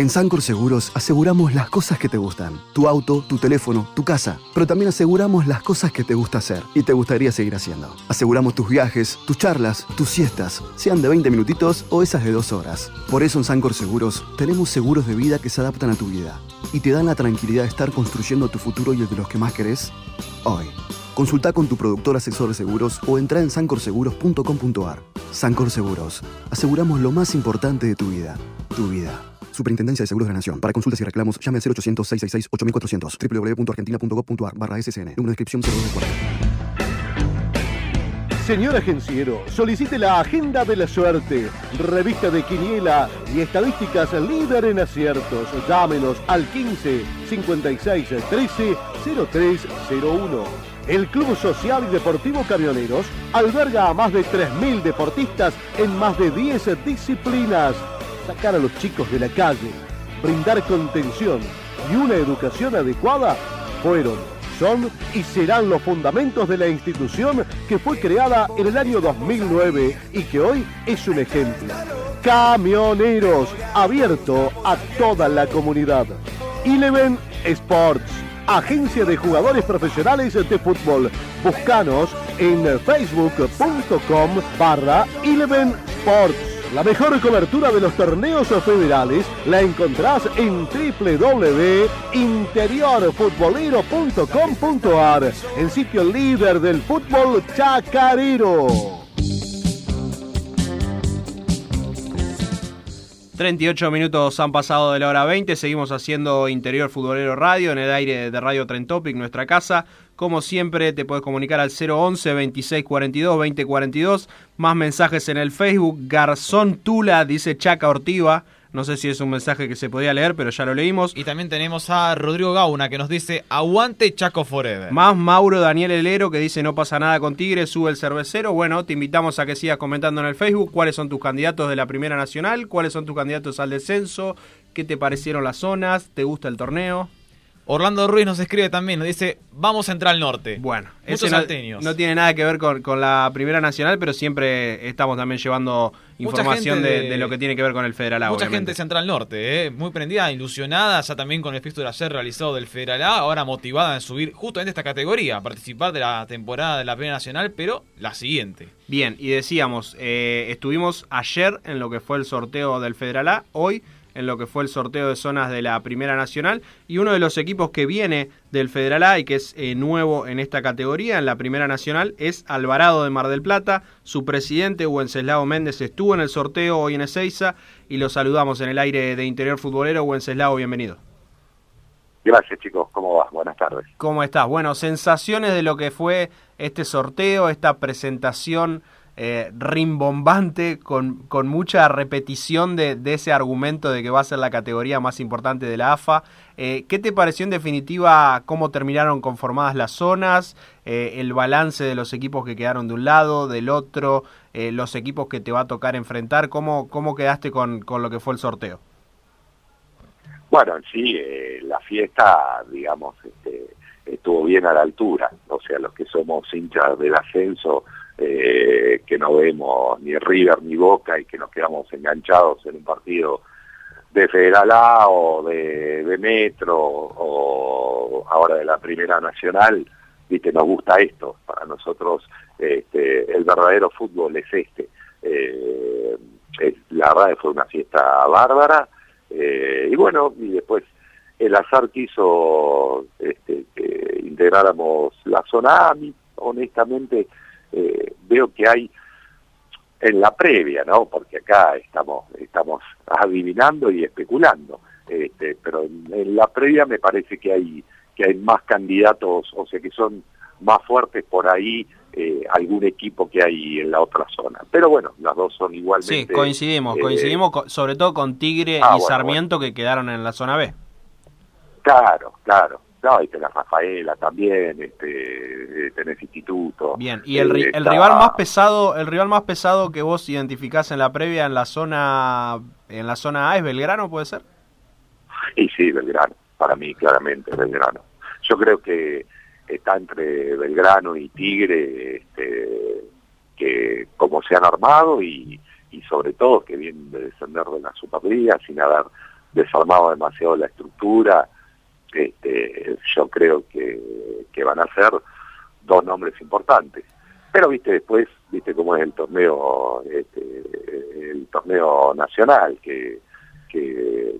S: En Sancor Seguros aseguramos las cosas que te gustan. Tu auto, tu teléfono, tu casa. Pero también aseguramos las cosas que te gusta hacer y te gustaría seguir haciendo. Aseguramos tus viajes, tus charlas, tus siestas, sean de 20 minutitos o esas de 2 horas. Por eso en Sancor Seguros tenemos seguros de vida que se adaptan a tu vida y te dan la tranquilidad de estar construyendo tu futuro y el de los que más querés hoy. Consulta con tu productor asesor de seguros o entra en sancorseguros.com.ar. Sancor Seguros. Aseguramos lo más importante de tu vida. Tu vida. Superintendencia de Seguros de la Nación. Para consultas y reclamos, llame al 0800-666-8400. www.argentina.gov.ar barra SSN. Número de inscripción 0240.
T: Señor agenciero, solicite la Agenda de la Suerte, revista de quiniela y estadísticas líder en aciertos. Llámenos al 15 56 13 0301. El Club Social y Deportivo Camioneros alberga a más de 3.000 deportistas en más de 10 disciplinas sacar a los chicos de la calle, brindar contención y una educación adecuada fueron, son y serán los fundamentos de la institución que fue creada en el año 2009 y que hoy es un ejemplo. Camioneros, abierto a toda la comunidad. Eleven Sports, agencia de jugadores profesionales de fútbol. Búscanos en facebook.com barra Eleven Sports. La mejor cobertura de los torneos federales la encontrás en www.interiorfutbolero.com.ar, el sitio líder del fútbol chacarero.
A: 38 minutos han pasado de la hora 20, seguimos haciendo Interior Futbolero Radio en el aire de Radio Tren Topic, nuestra casa. Como siempre, te puedes comunicar al 011 2642 2042. Más mensajes en el Facebook. Garzón Tula, dice Chaca Ortiva. No sé si es un mensaje que se podía leer, pero ya lo leímos.
B: Y también tenemos a Rodrigo Gauna que nos dice Aguante Chaco Forever.
A: Más Mauro Daniel Helero que dice No pasa nada con Tigre, sube el cervecero. Bueno, te invitamos a que sigas comentando en el Facebook cuáles son tus candidatos de la Primera Nacional, cuáles son tus candidatos al descenso, qué te parecieron las zonas, te gusta el torneo.
B: Orlando Ruiz nos escribe también, nos dice, vamos a entrar al norte.
A: Bueno,
B: Muchos
A: no,
B: salteños.
A: no tiene nada que ver con, con, la Primera Nacional, pero siempre estamos también llevando información de, de, de, lo que tiene que ver con el Federal A.
B: Mucha
A: obviamente.
B: gente se entra al norte, ¿eh? muy prendida, ilusionada, ya también con el fixture ayer realizado del Federal A, ahora motivada en subir justamente esta categoría, a participar de la temporada de la Primera Nacional, pero la siguiente.
A: Bien, y decíamos, eh, estuvimos ayer en lo que fue el sorteo del Federal A, hoy en lo que fue el sorteo de zonas de la Primera Nacional y uno de los equipos que viene del Federal A y que es eh, nuevo en esta categoría, en la Primera Nacional, es Alvarado de Mar del Plata. Su presidente, Wenceslao Méndez, estuvo en el sorteo hoy en Ezeiza y lo saludamos en el aire de Interior Futbolero. Wenceslao, bienvenido.
U: Gracias chicos, ¿cómo vas? Buenas tardes.
A: ¿Cómo estás? Bueno, sensaciones de lo que fue este sorteo, esta presentación eh, rimbombante, con, con mucha repetición de, de, ese argumento de que va a ser la categoría más importante de la AFA. Eh, ¿Qué te pareció en definitiva cómo terminaron conformadas las zonas, eh, el balance de los equipos que quedaron de un lado, del otro, los equipos que te va a tocar enfrentar? ¿Cómo, cómo quedaste con, con lo que fue el sorteo?
U: Bueno, en sí, eh, la fiesta, digamos, este, estuvo bien a la altura. O sea, los que somos hinchas del ascenso, eh, que no vemos ni River ni Boca y que nos quedamos enganchados en un partido de Federal A o de, Metro o ahora de la Primera Nacional, viste, nos gusta esto. Para nosotros este, el verdadero fútbol es este. Eh, la verdad fue una fiesta bárbara. eh, y bueno, y después el azar quiso este, que integráramos la zona A. Honestamente, eh, veo que hay en la previa, ¿no? Porque acá estamos estamos adivinando y especulando. Este, pero en, en la previa me parece que hay que hay más candidatos, o sea que son más fuertes por ahí eh, algún equipo que hay en la otra zona. Pero bueno, las dos son
A: Sí,
U: igualmente.
A: coincidimos,
U: eh,
A: coincidimos co- sobre todo con Tigre
U: Ah,
A: y
U: bueno,
A: Sarmiento que quedaron en la zona B.
U: Claro, claro. No, y tenés Rafaela también, este, eh, tenés Instituto.
A: Bien, y el, ri-
U: Eh,
A: el
U: está-
A: rival más pesado, el rival más pesado que vos identificás en la previa en la zona en la zona A es Belgrano, puede ser?
U: Y sí, Belgrano, para mí claramente Belgrano. Yo creo que está entre Belgrano y Tigre, este, que como se han armado y, y sobre todo que vienen de descender de la Superliga sin haber desarmado demasiado la estructura, este, yo creo que, van a ser dos nombres importantes. Pero viste después, viste cómo es el torneo, este, el torneo nacional, que, que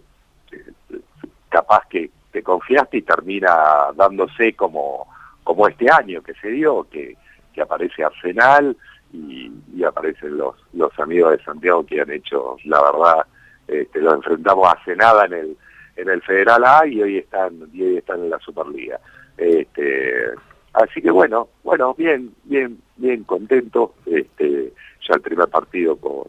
U: capaz que te confiaste y termina dándose como, como este año que se dio, que, que aparece Arsenal y, y aparecen los, los amigos de Santiago que han hecho, la verdad, este, lo enfrentamos hace nada en el, en el Federal A y hoy están, y hoy están en la Superliga. Este, así que bueno, bueno, bien, bien, bien contento, este, ya el primer partido con,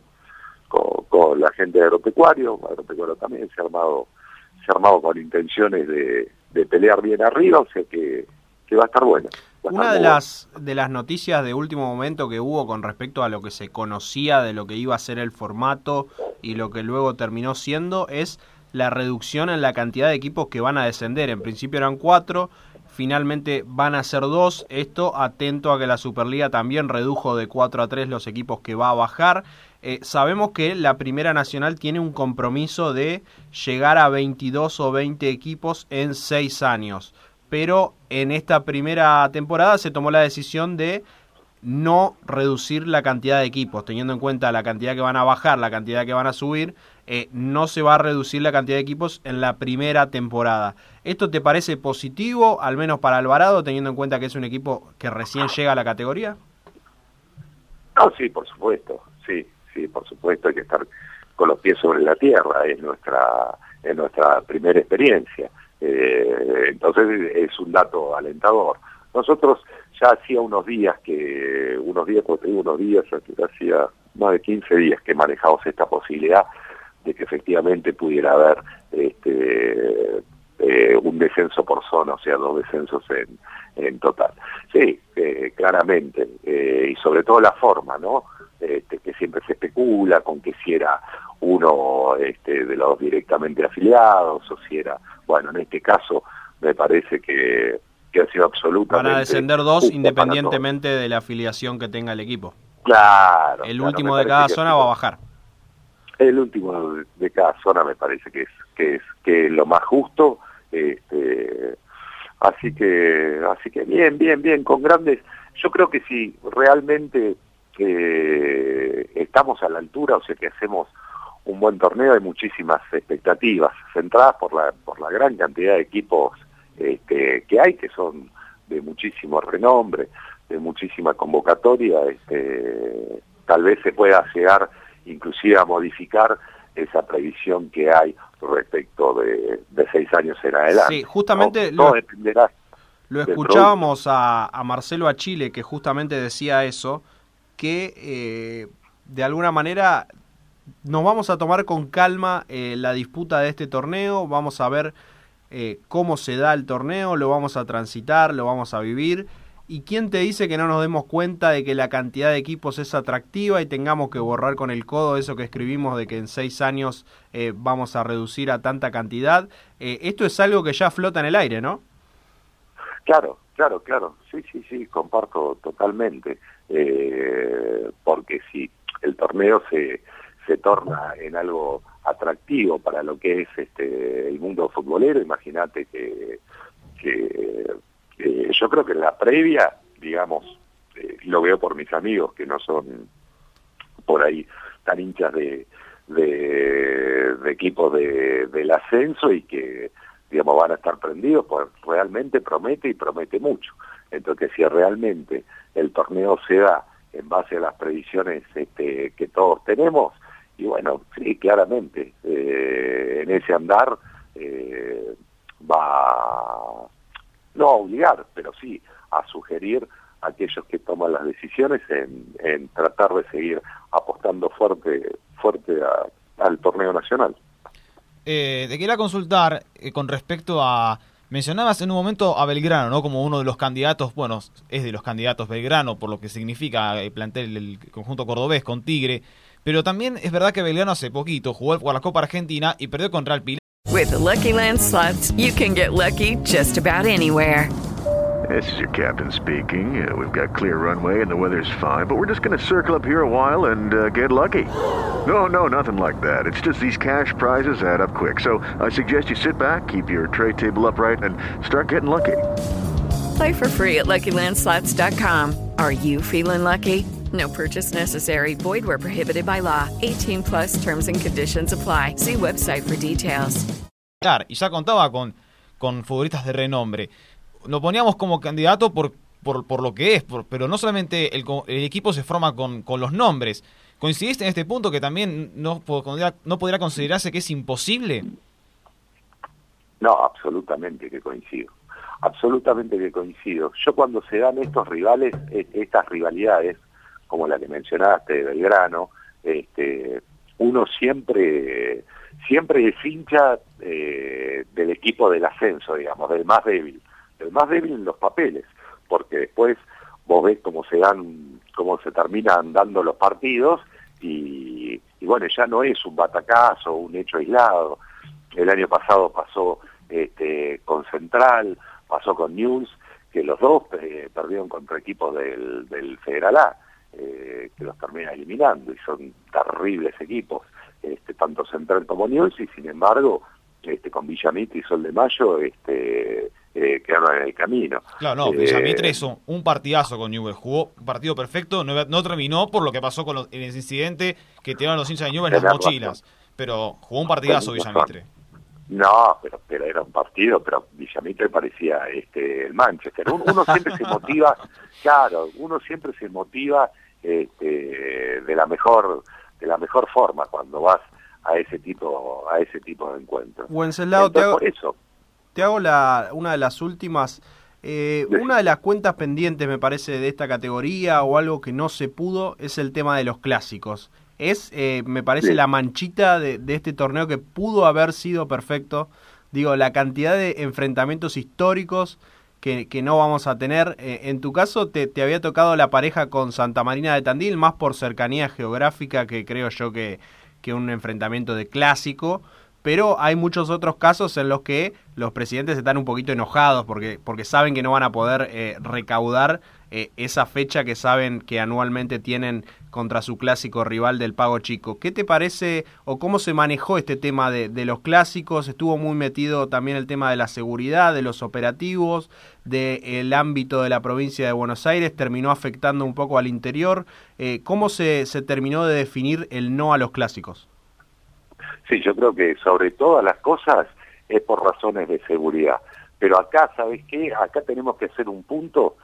U: con, con la gente de agropecuario, agropecuario también se ha armado, se ha armado con intenciones de, de pelear bien arriba, o sea que, que va a estar bueno.
A: Una de las, de las noticias de último momento que hubo con respecto a lo que se conocía de lo que iba a ser el formato y lo que luego terminó siendo es la reducción en la cantidad de equipos que van a descender. En principio eran cuatro, finalmente van a ser dos. Esto atento a que la Superliga también redujo de 4 a 3 los equipos que va a bajar. Eh, sabemos que la Primera Nacional tiene un compromiso de llegar a 22 o 20 equipos en 6 años. Pero en esta primera temporada se tomó la decisión de no reducir la cantidad de equipos, teniendo en cuenta la cantidad que van a bajar, la cantidad que van a subir, eh, no se va a reducir la cantidad de equipos en la primera temporada. ¿Esto te parece positivo, al menos para Alvarado, teniendo en cuenta que es un equipo que recién llega a la categoría?
U: No, sí, por supuesto, sí, sí, por supuesto, hay que estar con los pies sobre la tierra, es nuestra, es nuestra primera experiencia. Eh, entonces es un dato alentador. Nosotros ya hacía unos días que, unos días, te digo, unos días, hacía más de 15 días que manejamos esta posibilidad de que efectivamente pudiera haber este, eh, un descenso por zona, o sea, dos descensos en, en total. Sí, eh, claramente, eh, y sobre todo la forma, ¿no? Este, que siempre se especula con que si era uno este, de los directamente afiliados o si era, bueno, en este caso me parece que, que ha sido absolutamente...
A: Van a descender dos independientemente de la afiliación que tenga el equipo.
U: Claro.
A: El
U: claro,
A: último de cada zona va a bajar.
U: El último de- de cada zona me parece que es que es que es lo más justo. Este, así que así que bien, bien, bien, con grandes. Yo creo que si realmente eh, estamos a la altura, o sea que hacemos un buen torneo, hay muchísimas expectativas centradas por la por la gran cantidad de equipos este, que hay, que son de muchísimo renombre, de muchísima convocatoria. Este, tal vez se pueda llegar inclusive a modificar esa previsión que hay respecto de, de seis años en adelante.
A: Sí, justamente lo- escuchábamos a, a Marcelo Achille, que justamente decía eso, que eh, de alguna manera nos vamos a tomar con calma eh, la disputa de este torneo, vamos a ver eh, cómo se da el torneo, lo vamos a transitar, lo vamos a vivir ¿Y quién te dice que no nos demos cuenta de que la cantidad de equipos es atractiva y tengamos que borrar con el codo eso que escribimos de que en seis años eh, vamos a reducir a tanta cantidad? Eh, esto es algo que ya flota en el aire, ¿no?
U: Claro, claro, claro. Sí, sí, sí, comparto totalmente. Eh, porque si el torneo se, se torna en algo atractivo para lo que es este el mundo futbolero, imagínate que, que yo creo que en la previa, digamos, eh, lo veo por mis amigos que no son por ahí tan hinchas de, de, equipos de, del ascenso y que, digamos, van a estar prendidos, pues realmente promete y promete mucho. Entonces, si realmente el torneo se da en base a las previsiones este, que todos tenemos, y bueno, sí, claramente, eh, en ese andar eh, va no a obligar, pero sí a sugerir a aquellos que toman las decisiones en, tratar de seguir apostando fuerte, fuerte al torneo nacional.
B: Eh, te quería consultar eh, con respecto a... Mencionabas en un momento a Belgrano, ¿no? Como uno de los candidatos, bueno, es de los candidatos Belgrano, por lo que significa el plantel el conjunto cordobés con Tigre, pero también es verdad que Belgrano hace poquito jugó por la Copa Argentina y perdió contra el Pilar.
V: With Lucky Land slots, you can get lucky just about anywhere.
W: This is your captain speaking. Uh, we've got clear runway and the weather's fine, but we're just going to circle up here a while and uh, get lucky. No, no, nothing like that. It's just these cash prizes add up quick. So I suggest you sit back, keep your tray table upright, and start getting lucky.
V: Play for free at LuckyLandSlots.com. Are you feeling lucky? No purchase necessary. Void where prohibited by law. 18 plus terms and conditions apply. See website for details.
B: Y ya contaba con, con futbolistas de renombre. Lo poníamos como candidato por, por, por lo que es, pero no solamente el, el, equipo se forma con, con los nombres. ¿Coincidiste en este punto que también no, podría, no podría considerarse que es imposible?
U: No, absolutamente que coincido. Absolutamente que coincido. Yo cuando se dan estos rivales, e, estas rivalidades, como la que mencionaste de Belgrano, este, uno siempre siempre es hincha eh, del equipo del ascenso, digamos, del más débil, del más débil en los papeles, porque después vos ves cómo se dan, cómo se terminan dando los partidos y, bueno, ya no es un batacazo, un hecho aislado. El año pasado pasó este, con Central, pasó con News, que los dos eh, perdieron contra equipos del Federal A eh, que los termina eliminando y son terribles equipos, este, tanto Central como News y sin embargo este, con Villamitre y Sol de Mayo este, eh, quedaron en el camino.
B: Claro, no, Villamitre eh, hizo un partidazo con Newell, jugó un partido perfecto, no, terminó por lo que pasó con el incidente que tiraron los hinchas de Newell en las mochilas, pero jugó un partidazo Villamitre.
U: No, pero, pero era un partido, pero Villamitre parecía este el Manchester. Uno, siempre se motiva, claro, uno siempre se motiva este, de la mejor de la mejor forma cuando vas a ese tipo a ese tipo de encuentros.
A: Wenceslao, te hago, eso. te hago la, una de las últimas. Eh, una de las cuentas pendientes, me parece, de esta categoría o algo que no se pudo es el tema de los clásicos es, eh, me parece, la manchita de, este torneo que pudo haber sido perfecto. Digo, la cantidad de enfrentamientos históricos que, que no vamos a tener. Eh, en tu caso, te, te, había tocado la pareja con Santa Marina de Tandil, más por cercanía geográfica que creo yo que, que un enfrentamiento de clásico. Pero hay muchos otros casos en los que los presidentes están un poquito enojados porque, porque saben que no van a poder eh, recaudar eh, esa fecha que saben que anualmente tienen contra su clásico rival del Pago Chico. ¿Qué te parece o cómo se manejó este tema de, los clásicos? Estuvo muy metido también el tema de la seguridad, de los operativos, del ámbito de la provincia de Buenos Aires, terminó afectando un poco al interior. Eh, ¿Cómo se, se terminó de definir el no a los clásicos?
U: Sí, yo creo que sobre todas las cosas es por razones de seguridad. Pero acá, ¿sabes qué? Acá tenemos que hacer un punto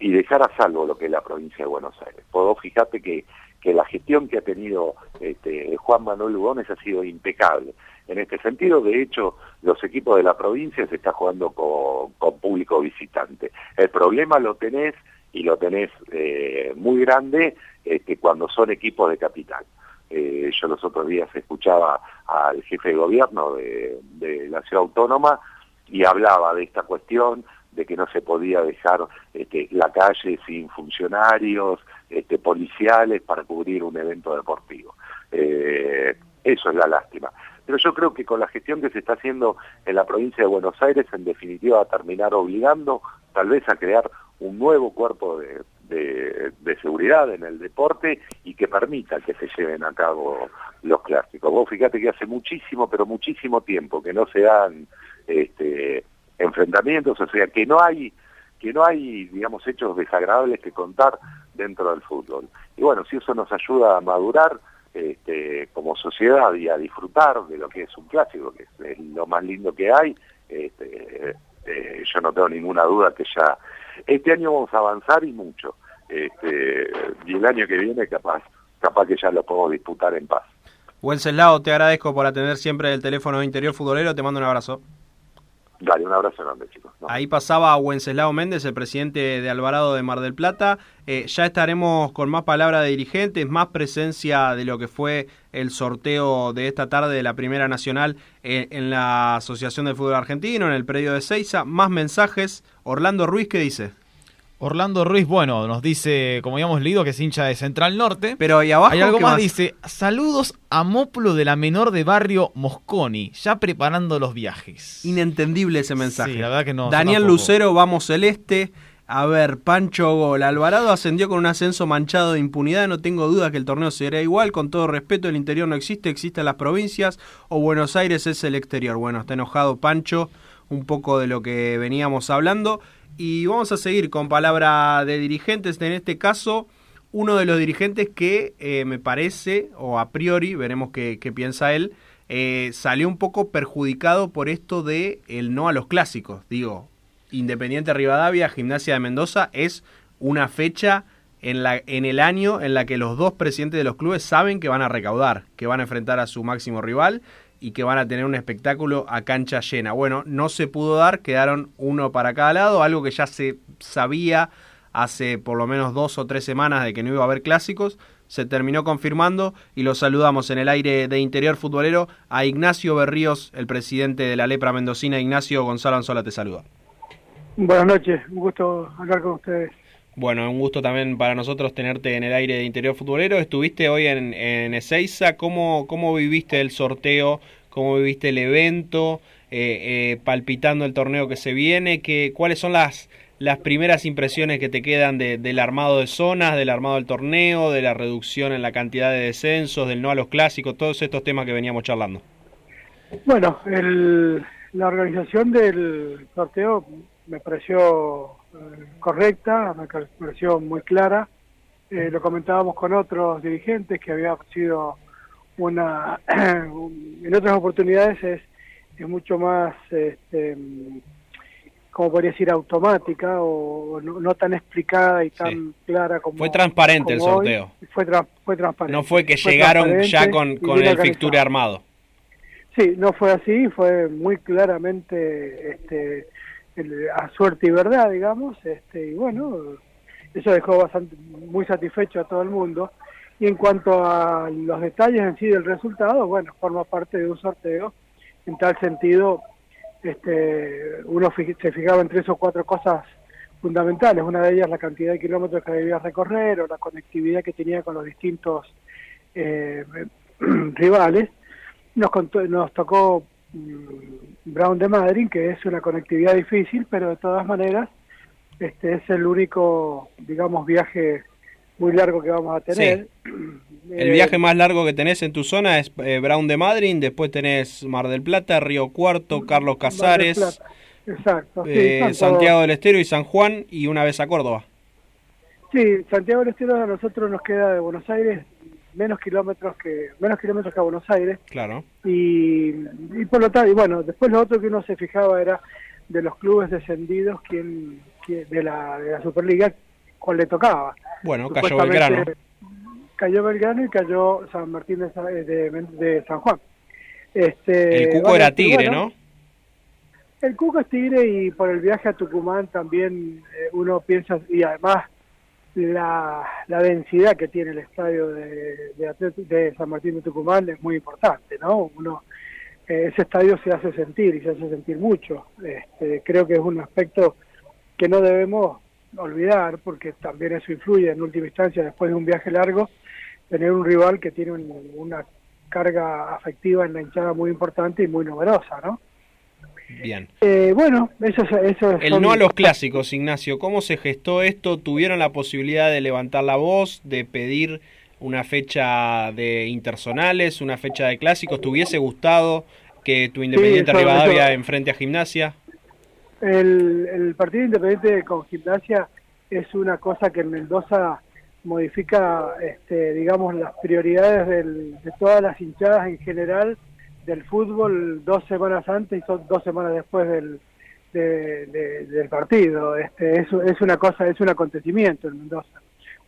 U: y dejar a salvo lo que es la provincia de Buenos Aires. Puedo fíjate que, que la gestión que ha tenido este, Juan Manuel Lugones ha sido impecable. En este sentido, de hecho, los equipos de la provincia se están jugando con, con público visitante. El problema lo tenés y lo tenés eh, muy grande este, cuando son equipos de capital. Eh, yo los otros días escuchaba al jefe de gobierno de, de la ciudad autónoma y hablaba de esta cuestión de que no se podía dejar este, la calle sin funcionarios este, policiales para cubrir un evento deportivo. Eh, eso es la lástima. Pero yo creo que con la gestión que se está haciendo en la provincia de Buenos Aires, en definitiva va a terminar obligando tal vez a crear un nuevo cuerpo de, seguridad en el deporte y que permita que se lleven a cabo los clásicos. Vos fíjate que hace muchísimo, pero muchísimo tiempo que no se dan este, enfrentamientos, o sea, que no hay que no hay, digamos, hechos desagradables que contar dentro del fútbol. Y bueno, si eso nos ayuda a madurar este, como sociedad y a disfrutar de lo que es un clásico, que es lo más lindo que hay, este, eh, yo no tengo ninguna duda que ya este año vamos a avanzar y mucho. Este, y el año que viene capaz, capaz que ya lo podemos disputar en paz.
A: Wenceslao, te agradezco por atender siempre el teléfono Interior Futbolero, te mando un abrazo.
U: Dale, un abrazo grande, chicos.
A: Ahí pasaba Wenceslao Méndez, el presidente de Alvarado de Mar del Plata. Eh, ya estaremos con más palabras de dirigentes, más presencia de lo que fue el sorteo de esta tarde de la Primera Nacional eh, en la Asociación del Fútbol Argentino, en el predio de Seiza. Más mensajes. Orlando Ruiz, ¿qué dice?
B: Orlando Ruiz, bueno, nos dice, como habíamos leído, que es hincha de Central Norte.
A: Pero ahí abajo.
B: Hay algo más, dice: Saludos a Moplo de la menor de barrio Mosconi, ya preparando los viajes.
A: Inentendible ese mensaje.
B: Sí, la verdad que no.
A: Daniel Lucero, vamos celeste. A ver, Pancho Gol. Alvarado ascendió con un ascenso manchado de impunidad. No tengo duda que el torneo será igual. Con todo respeto, el interior no existe, existen las provincias. O Buenos Aires es el exterior. Bueno, está enojado Pancho. Un poco de lo que veníamos hablando. Y vamos a seguir con palabra de dirigentes. En este caso, uno de los dirigentes que eh, me parece, o a priori, veremos qué, piensa él, eh, salió un poco perjudicado por esto de el no a los clásicos. Digo, Independiente Rivadavia, Gimnasia de Mendoza, es una fecha en, la, en el año en la que los dos presidentes de los clubes saben que van a recaudar, que van a enfrentar a su máximo rival y que van a tener un espectáculo a cancha llena. Bueno, no se pudo dar, quedaron uno para cada lado, algo que ya se sabía hace por lo menos dos o tres semanas de que no iba a haber clásicos, se terminó confirmando y lo saludamos en el aire de Interior Futbolero a Ignacio Berríos, el presidente de la Lepra Mendocina. Ignacio Gonzalo Anzola te saluda.
X: Buenas noches, un gusto hablar con ustedes.
A: Bueno, un gusto también para nosotros tenerte en el aire de Interior Futbolero. Estuviste hoy en, en Ezeiza. ¿Cómo, ¿Cómo viviste el sorteo? ¿Cómo viviste el evento? Eh, eh, palpitando el torneo que se viene. ¿Qué, ¿Cuáles son las, las primeras impresiones que te quedan de, del armado de zonas, del armado del torneo, de la reducción en la cantidad de descensos, del no a los clásicos, todos estos temas que veníamos charlando?
X: Bueno, el, la organización del sorteo me pareció correcta, me pareció muy clara. Eh, lo comentábamos con otros dirigentes que había sido una, en otras oportunidades es, es mucho más, este, como podría decir, automática o no, tan explicada y tan clara como.
A: Fue transparente el sorteo.
X: Fue, fue transparente.
A: No fue que llegaron ya con, con el fixture armado.
X: Sí, no fue así, fue muy claramente este, a suerte y verdad, digamos, este, y bueno, eso dejó bastante, muy satisfecho a todo el mundo. Y en cuanto a los detalles en sí del resultado, bueno, forma parte de un sorteo. En tal sentido, este, uno se fijaba en tres o cuatro cosas fundamentales. Una de ellas la cantidad de kilómetros que debía recorrer o la conectividad que tenía con los distintos eh, rivales. Nos, nos tocó Brown de Madrid, que es una conectividad difícil, pero de todas maneras este es el único, digamos, viaje muy largo que vamos a tener.
A: El viaje más largo que tenés en tu zona es eh, Brown de Madrid, después tenés Mar del Plata, Río Cuarto, Carlos Casares,
X: Exacto,
A: eh, Santiago del Estero y San Juan y una vez a Córdoba.
X: Sí, Santiago del Estero a nosotros nos queda de Buenos Aires menos kilómetros que menos kilómetros que a Buenos Aires.
A: Claro.
X: Y, y por lo tanto, y bueno, después lo otro que uno se fijaba era de los clubes descendidos quién, de la de la Superliga cuál le tocaba.
A: Bueno, cayó Belgrano.
X: Cayó Belgrano y cayó San Martín de, de, San Juan. Este,
A: el Cuco era Tigre, ¿no?
X: El Cuco es Tigre y por el viaje a Tucumán también eh, uno piensa, y además la, la densidad que tiene el estadio de, de, San Martín de Tucumán es muy importante, ¿no? Uno, eh, ese estadio se hace sentir y se hace sentir mucho. Este, creo que es un aspecto que no debemos olvidar, porque también eso influye en última instancia después de un viaje largo, tener un rival que tiene un- una carga afectiva en la hinchada muy importante y muy numerosa, ¿no?
A: Bien.
X: Eh, bueno, eso es... Eso es-
A: El no a los clásicos, Ignacio. ¿Cómo se gestó esto? ¿Tuvieron la posibilidad de levantar la voz, de pedir una fecha de interzonales, una fecha de clásicos? ¿Te hubiese gustado que tu Independiente
X: eso-
A: Rivadavia
X: eso-
A: enfrente a Gimnasia?
X: El, el partido independiente con gimnasia es una cosa que en Mendoza modifica, este, digamos, las prioridades del- de todas las hinchadas en general del fútbol dos semanas antes y son dos semanas después del, de- de- del partido. Este, es, una cosa, es un acontecimiento en Mendoza,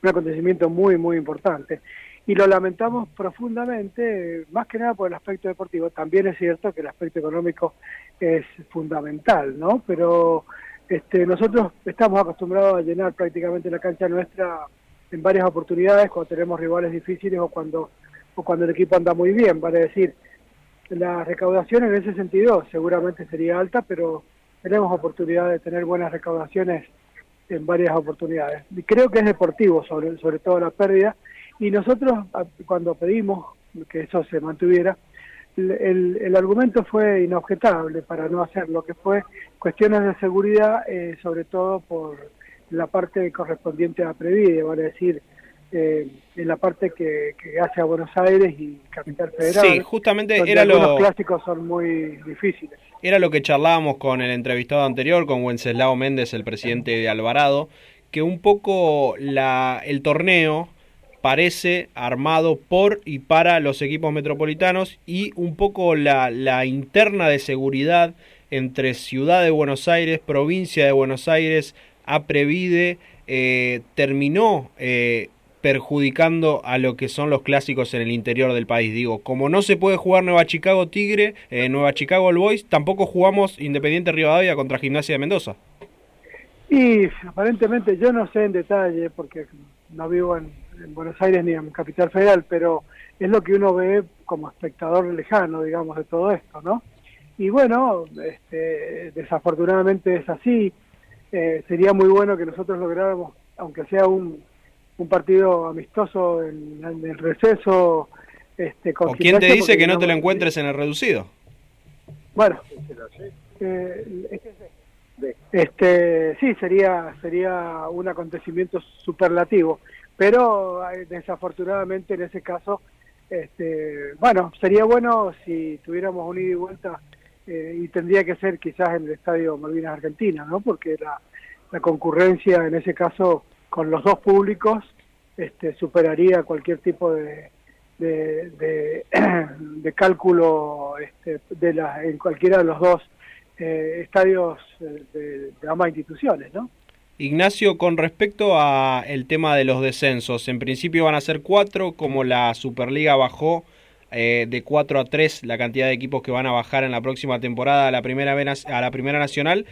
X: un acontecimiento muy, muy importante. Y lo lamentamos profundamente, más que nada por el aspecto deportivo. También es cierto que el aspecto económico es fundamental, ¿no? Pero este, nosotros estamos acostumbrados a llenar prácticamente la cancha nuestra en varias oportunidades cuando tenemos rivales difíciles o cuando o cuando el equipo anda muy bien, vale decir, la recaudación en ese sentido seguramente sería alta, pero tenemos oportunidad de tener buenas recaudaciones en varias oportunidades. Y creo que es deportivo sobre, sobre todo la pérdida y nosotros cuando pedimos que eso se mantuviera, el, el- el argumento fue inobjetable para no hacer lo que fue cuestiones de seguridad, eh, sobre todo por la parte correspondiente a Previde, vale decir, eh, en la parte que, que hace a Buenos Aires y Capital Federal.
A: Sí, justamente
X: donde
A: era lo-
X: algunos clásicos son muy difíciles.
A: Era lo que charlábamos con el entrevistado anterior, con Wenceslao Méndez, el presidente de Alvarado, que un poco la, el torneo parece armado por y para los equipos metropolitanos y un poco la, la interna de seguridad entre Ciudad de Buenos Aires, provincia de Buenos Aires, Aprevide, eh, terminó eh, perjudicando a lo que son los clásicos en el interior del país. Digo, como no se puede jugar Nueva Chicago Tigre, eh, Nueva Chicago All Boys, tampoco jugamos Independiente Rivadavia contra Gimnasia de Mendoza.
X: Y aparentemente yo no sé en detalle porque no vivo en, en Buenos Aires ni en Capital Federal, pero es lo que uno ve como espectador lejano, digamos, de todo esto, ¿no? Y bueno, este, desafortunadamente es así. Eh, sería muy bueno que nosotros lográramos, aunque sea un, un partido amistoso en, en el receso. Este, con
A: ¿O quién te dice
X: porque
A: que no te lo encuentres en el reducido?
X: Bueno, eh, este, sí, sería, sería un acontecimiento superlativo, pero eh, desafortunadamente en ese caso, este, bueno, sería bueno si tuviéramos un ida y vuelta eh, y tendría que ser quizás en el Estadio Malvinas Argentina, ¿no? Porque la, la concurrencia en ese caso con los dos públicos este, superaría cualquier tipo de, de, de, cálculo este, de la, en cualquiera de los dos eh, estadios eh, de, de ambas instituciones, ¿no?
A: Ignacio, con respecto a el tema de los descensos, en principio van a ser cuatro, como la Superliga bajó eh, de 4 a 3 la cantidad de equipos que van a bajar en la próxima temporada a la primera, a la primera nacional,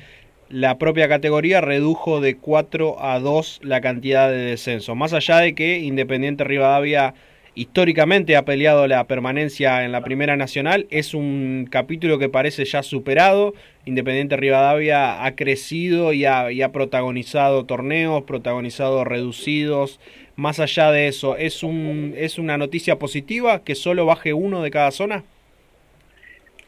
A: la propia categoría redujo de 4 a 2 la cantidad de descensos. Más allá de que Independiente Rivadavia históricamente ha peleado la permanencia en la Primera Nacional, es un capítulo que parece ya superado. Independiente Rivadavia ha crecido y ha, y ha protagonizado torneos, protagonizado reducidos. Más allá de eso, ¿es, un, ¿es una noticia positiva que solo baje uno de cada zona?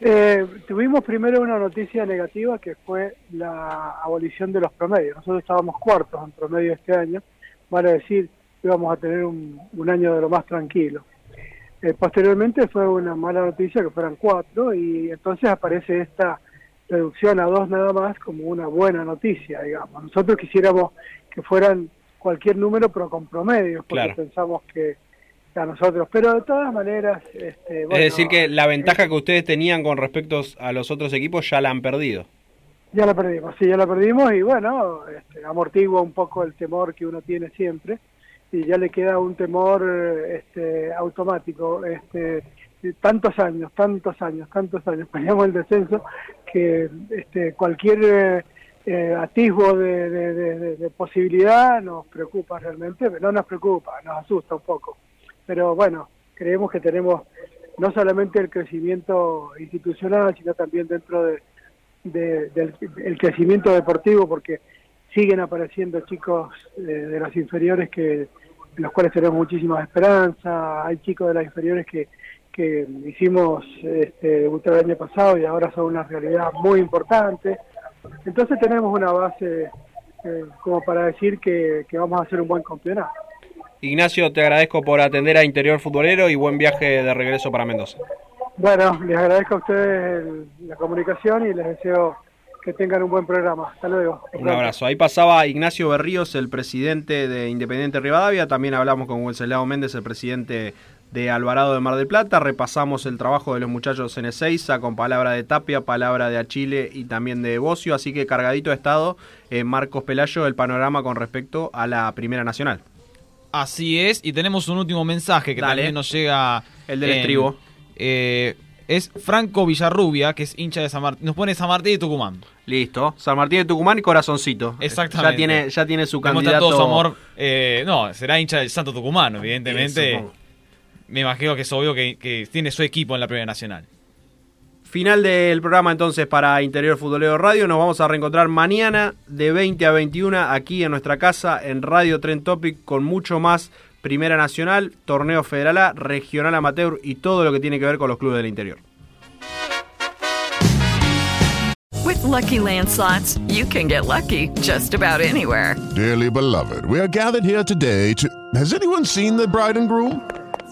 X: Eh, tuvimos primero una noticia negativa que fue la abolición de los promedios. Nosotros estábamos cuartos en promedio este año, vale decir, íbamos a tener un, un año de lo más tranquilo. Eh, posteriormente fue una mala noticia que fueran cuatro y entonces aparece esta reducción a dos nada más como una buena noticia, digamos. Nosotros quisiéramos que fueran cualquier número pero con promedios, porque
A: Claro.
X: pensamos que a nosotros, pero de todas maneras... Este, bueno,
A: es decir, que la ventaja que ustedes tenían con respecto a los otros equipos ya la han perdido.
X: Ya la perdimos, sí, ya la perdimos y bueno, este, amortigua un poco el temor que uno tiene siempre y ya le queda un temor este, automático. Este, tantos años, tantos años, tantos años peleamos el descenso que este, cualquier eh, eh, atisbo de, de- de- de- de posibilidad nos preocupa realmente, no nos preocupa, nos asusta un poco. Pero bueno, creemos que tenemos no solamente el crecimiento institucional, sino también dentro de, de- del el crecimiento deportivo, porque siguen apareciendo chicos eh, de las inferiores que los cuales tenemos muchísima esperanza. Hay chicos de las inferiores que, que hicimos este, el año pasado y ahora son una realidad muy importante. Entonces tenemos una base eh, como para decir que vamos a hacer un buen campeonato.
A: Ignacio, te agradezco por atender a Interior Futbolero y buen viaje de regreso para Mendoza.
X: Bueno, les agradezco a ustedes el- la comunicación y les deseo que tengan un buen programa. Hasta luego.
A: Un abrazo. Ahí pasaba Ignacio Berríos, el presidente de Independiente Rivadavia. También hablamos con Wenceslao Méndez, el presidente de Alvarado de Mar del Plata. Repasamos el trabajo de los muchachos en Ezeiza con palabra de Tapia, palabra de Achille y también de Bocio. Así que cargadito ha estado eh, Marcos Pelayo el panorama con respecto a la Primera Nacional.
B: Así es, y tenemos un último mensaje que
A: Dale.
B: también nos llega.
A: El del estribo.
B: eh, es Franco Villarrubia, que es hincha de San Martín. Nos pone San Martín de Tucumán.
A: Listo. San Martín de Tucumán y Corazoncito.
B: Exactamente.
A: Ya tiene, ya tiene su candidato.
B: todo su amor. eh, no, será hincha del Santo Tucumano, evidentemente. Me imagino que es obvio que, que tiene su equipo en la Primera Nacional.
A: Final del programa entonces para Interior Futbolero Radio. Nos vamos a reencontrar mañana de 20 a 21 aquí en nuestra casa en Radio Tren Topic con mucho más Primera Nacional, Torneo Federal A, Regional Amateur y todo lo que tiene que ver con los clubes del interior.
V: With Lucky Land slots, you can get lucky just about anywhere.
Y: Dearly beloved, we are gathered here today to. Has anyone seen the bride and groom?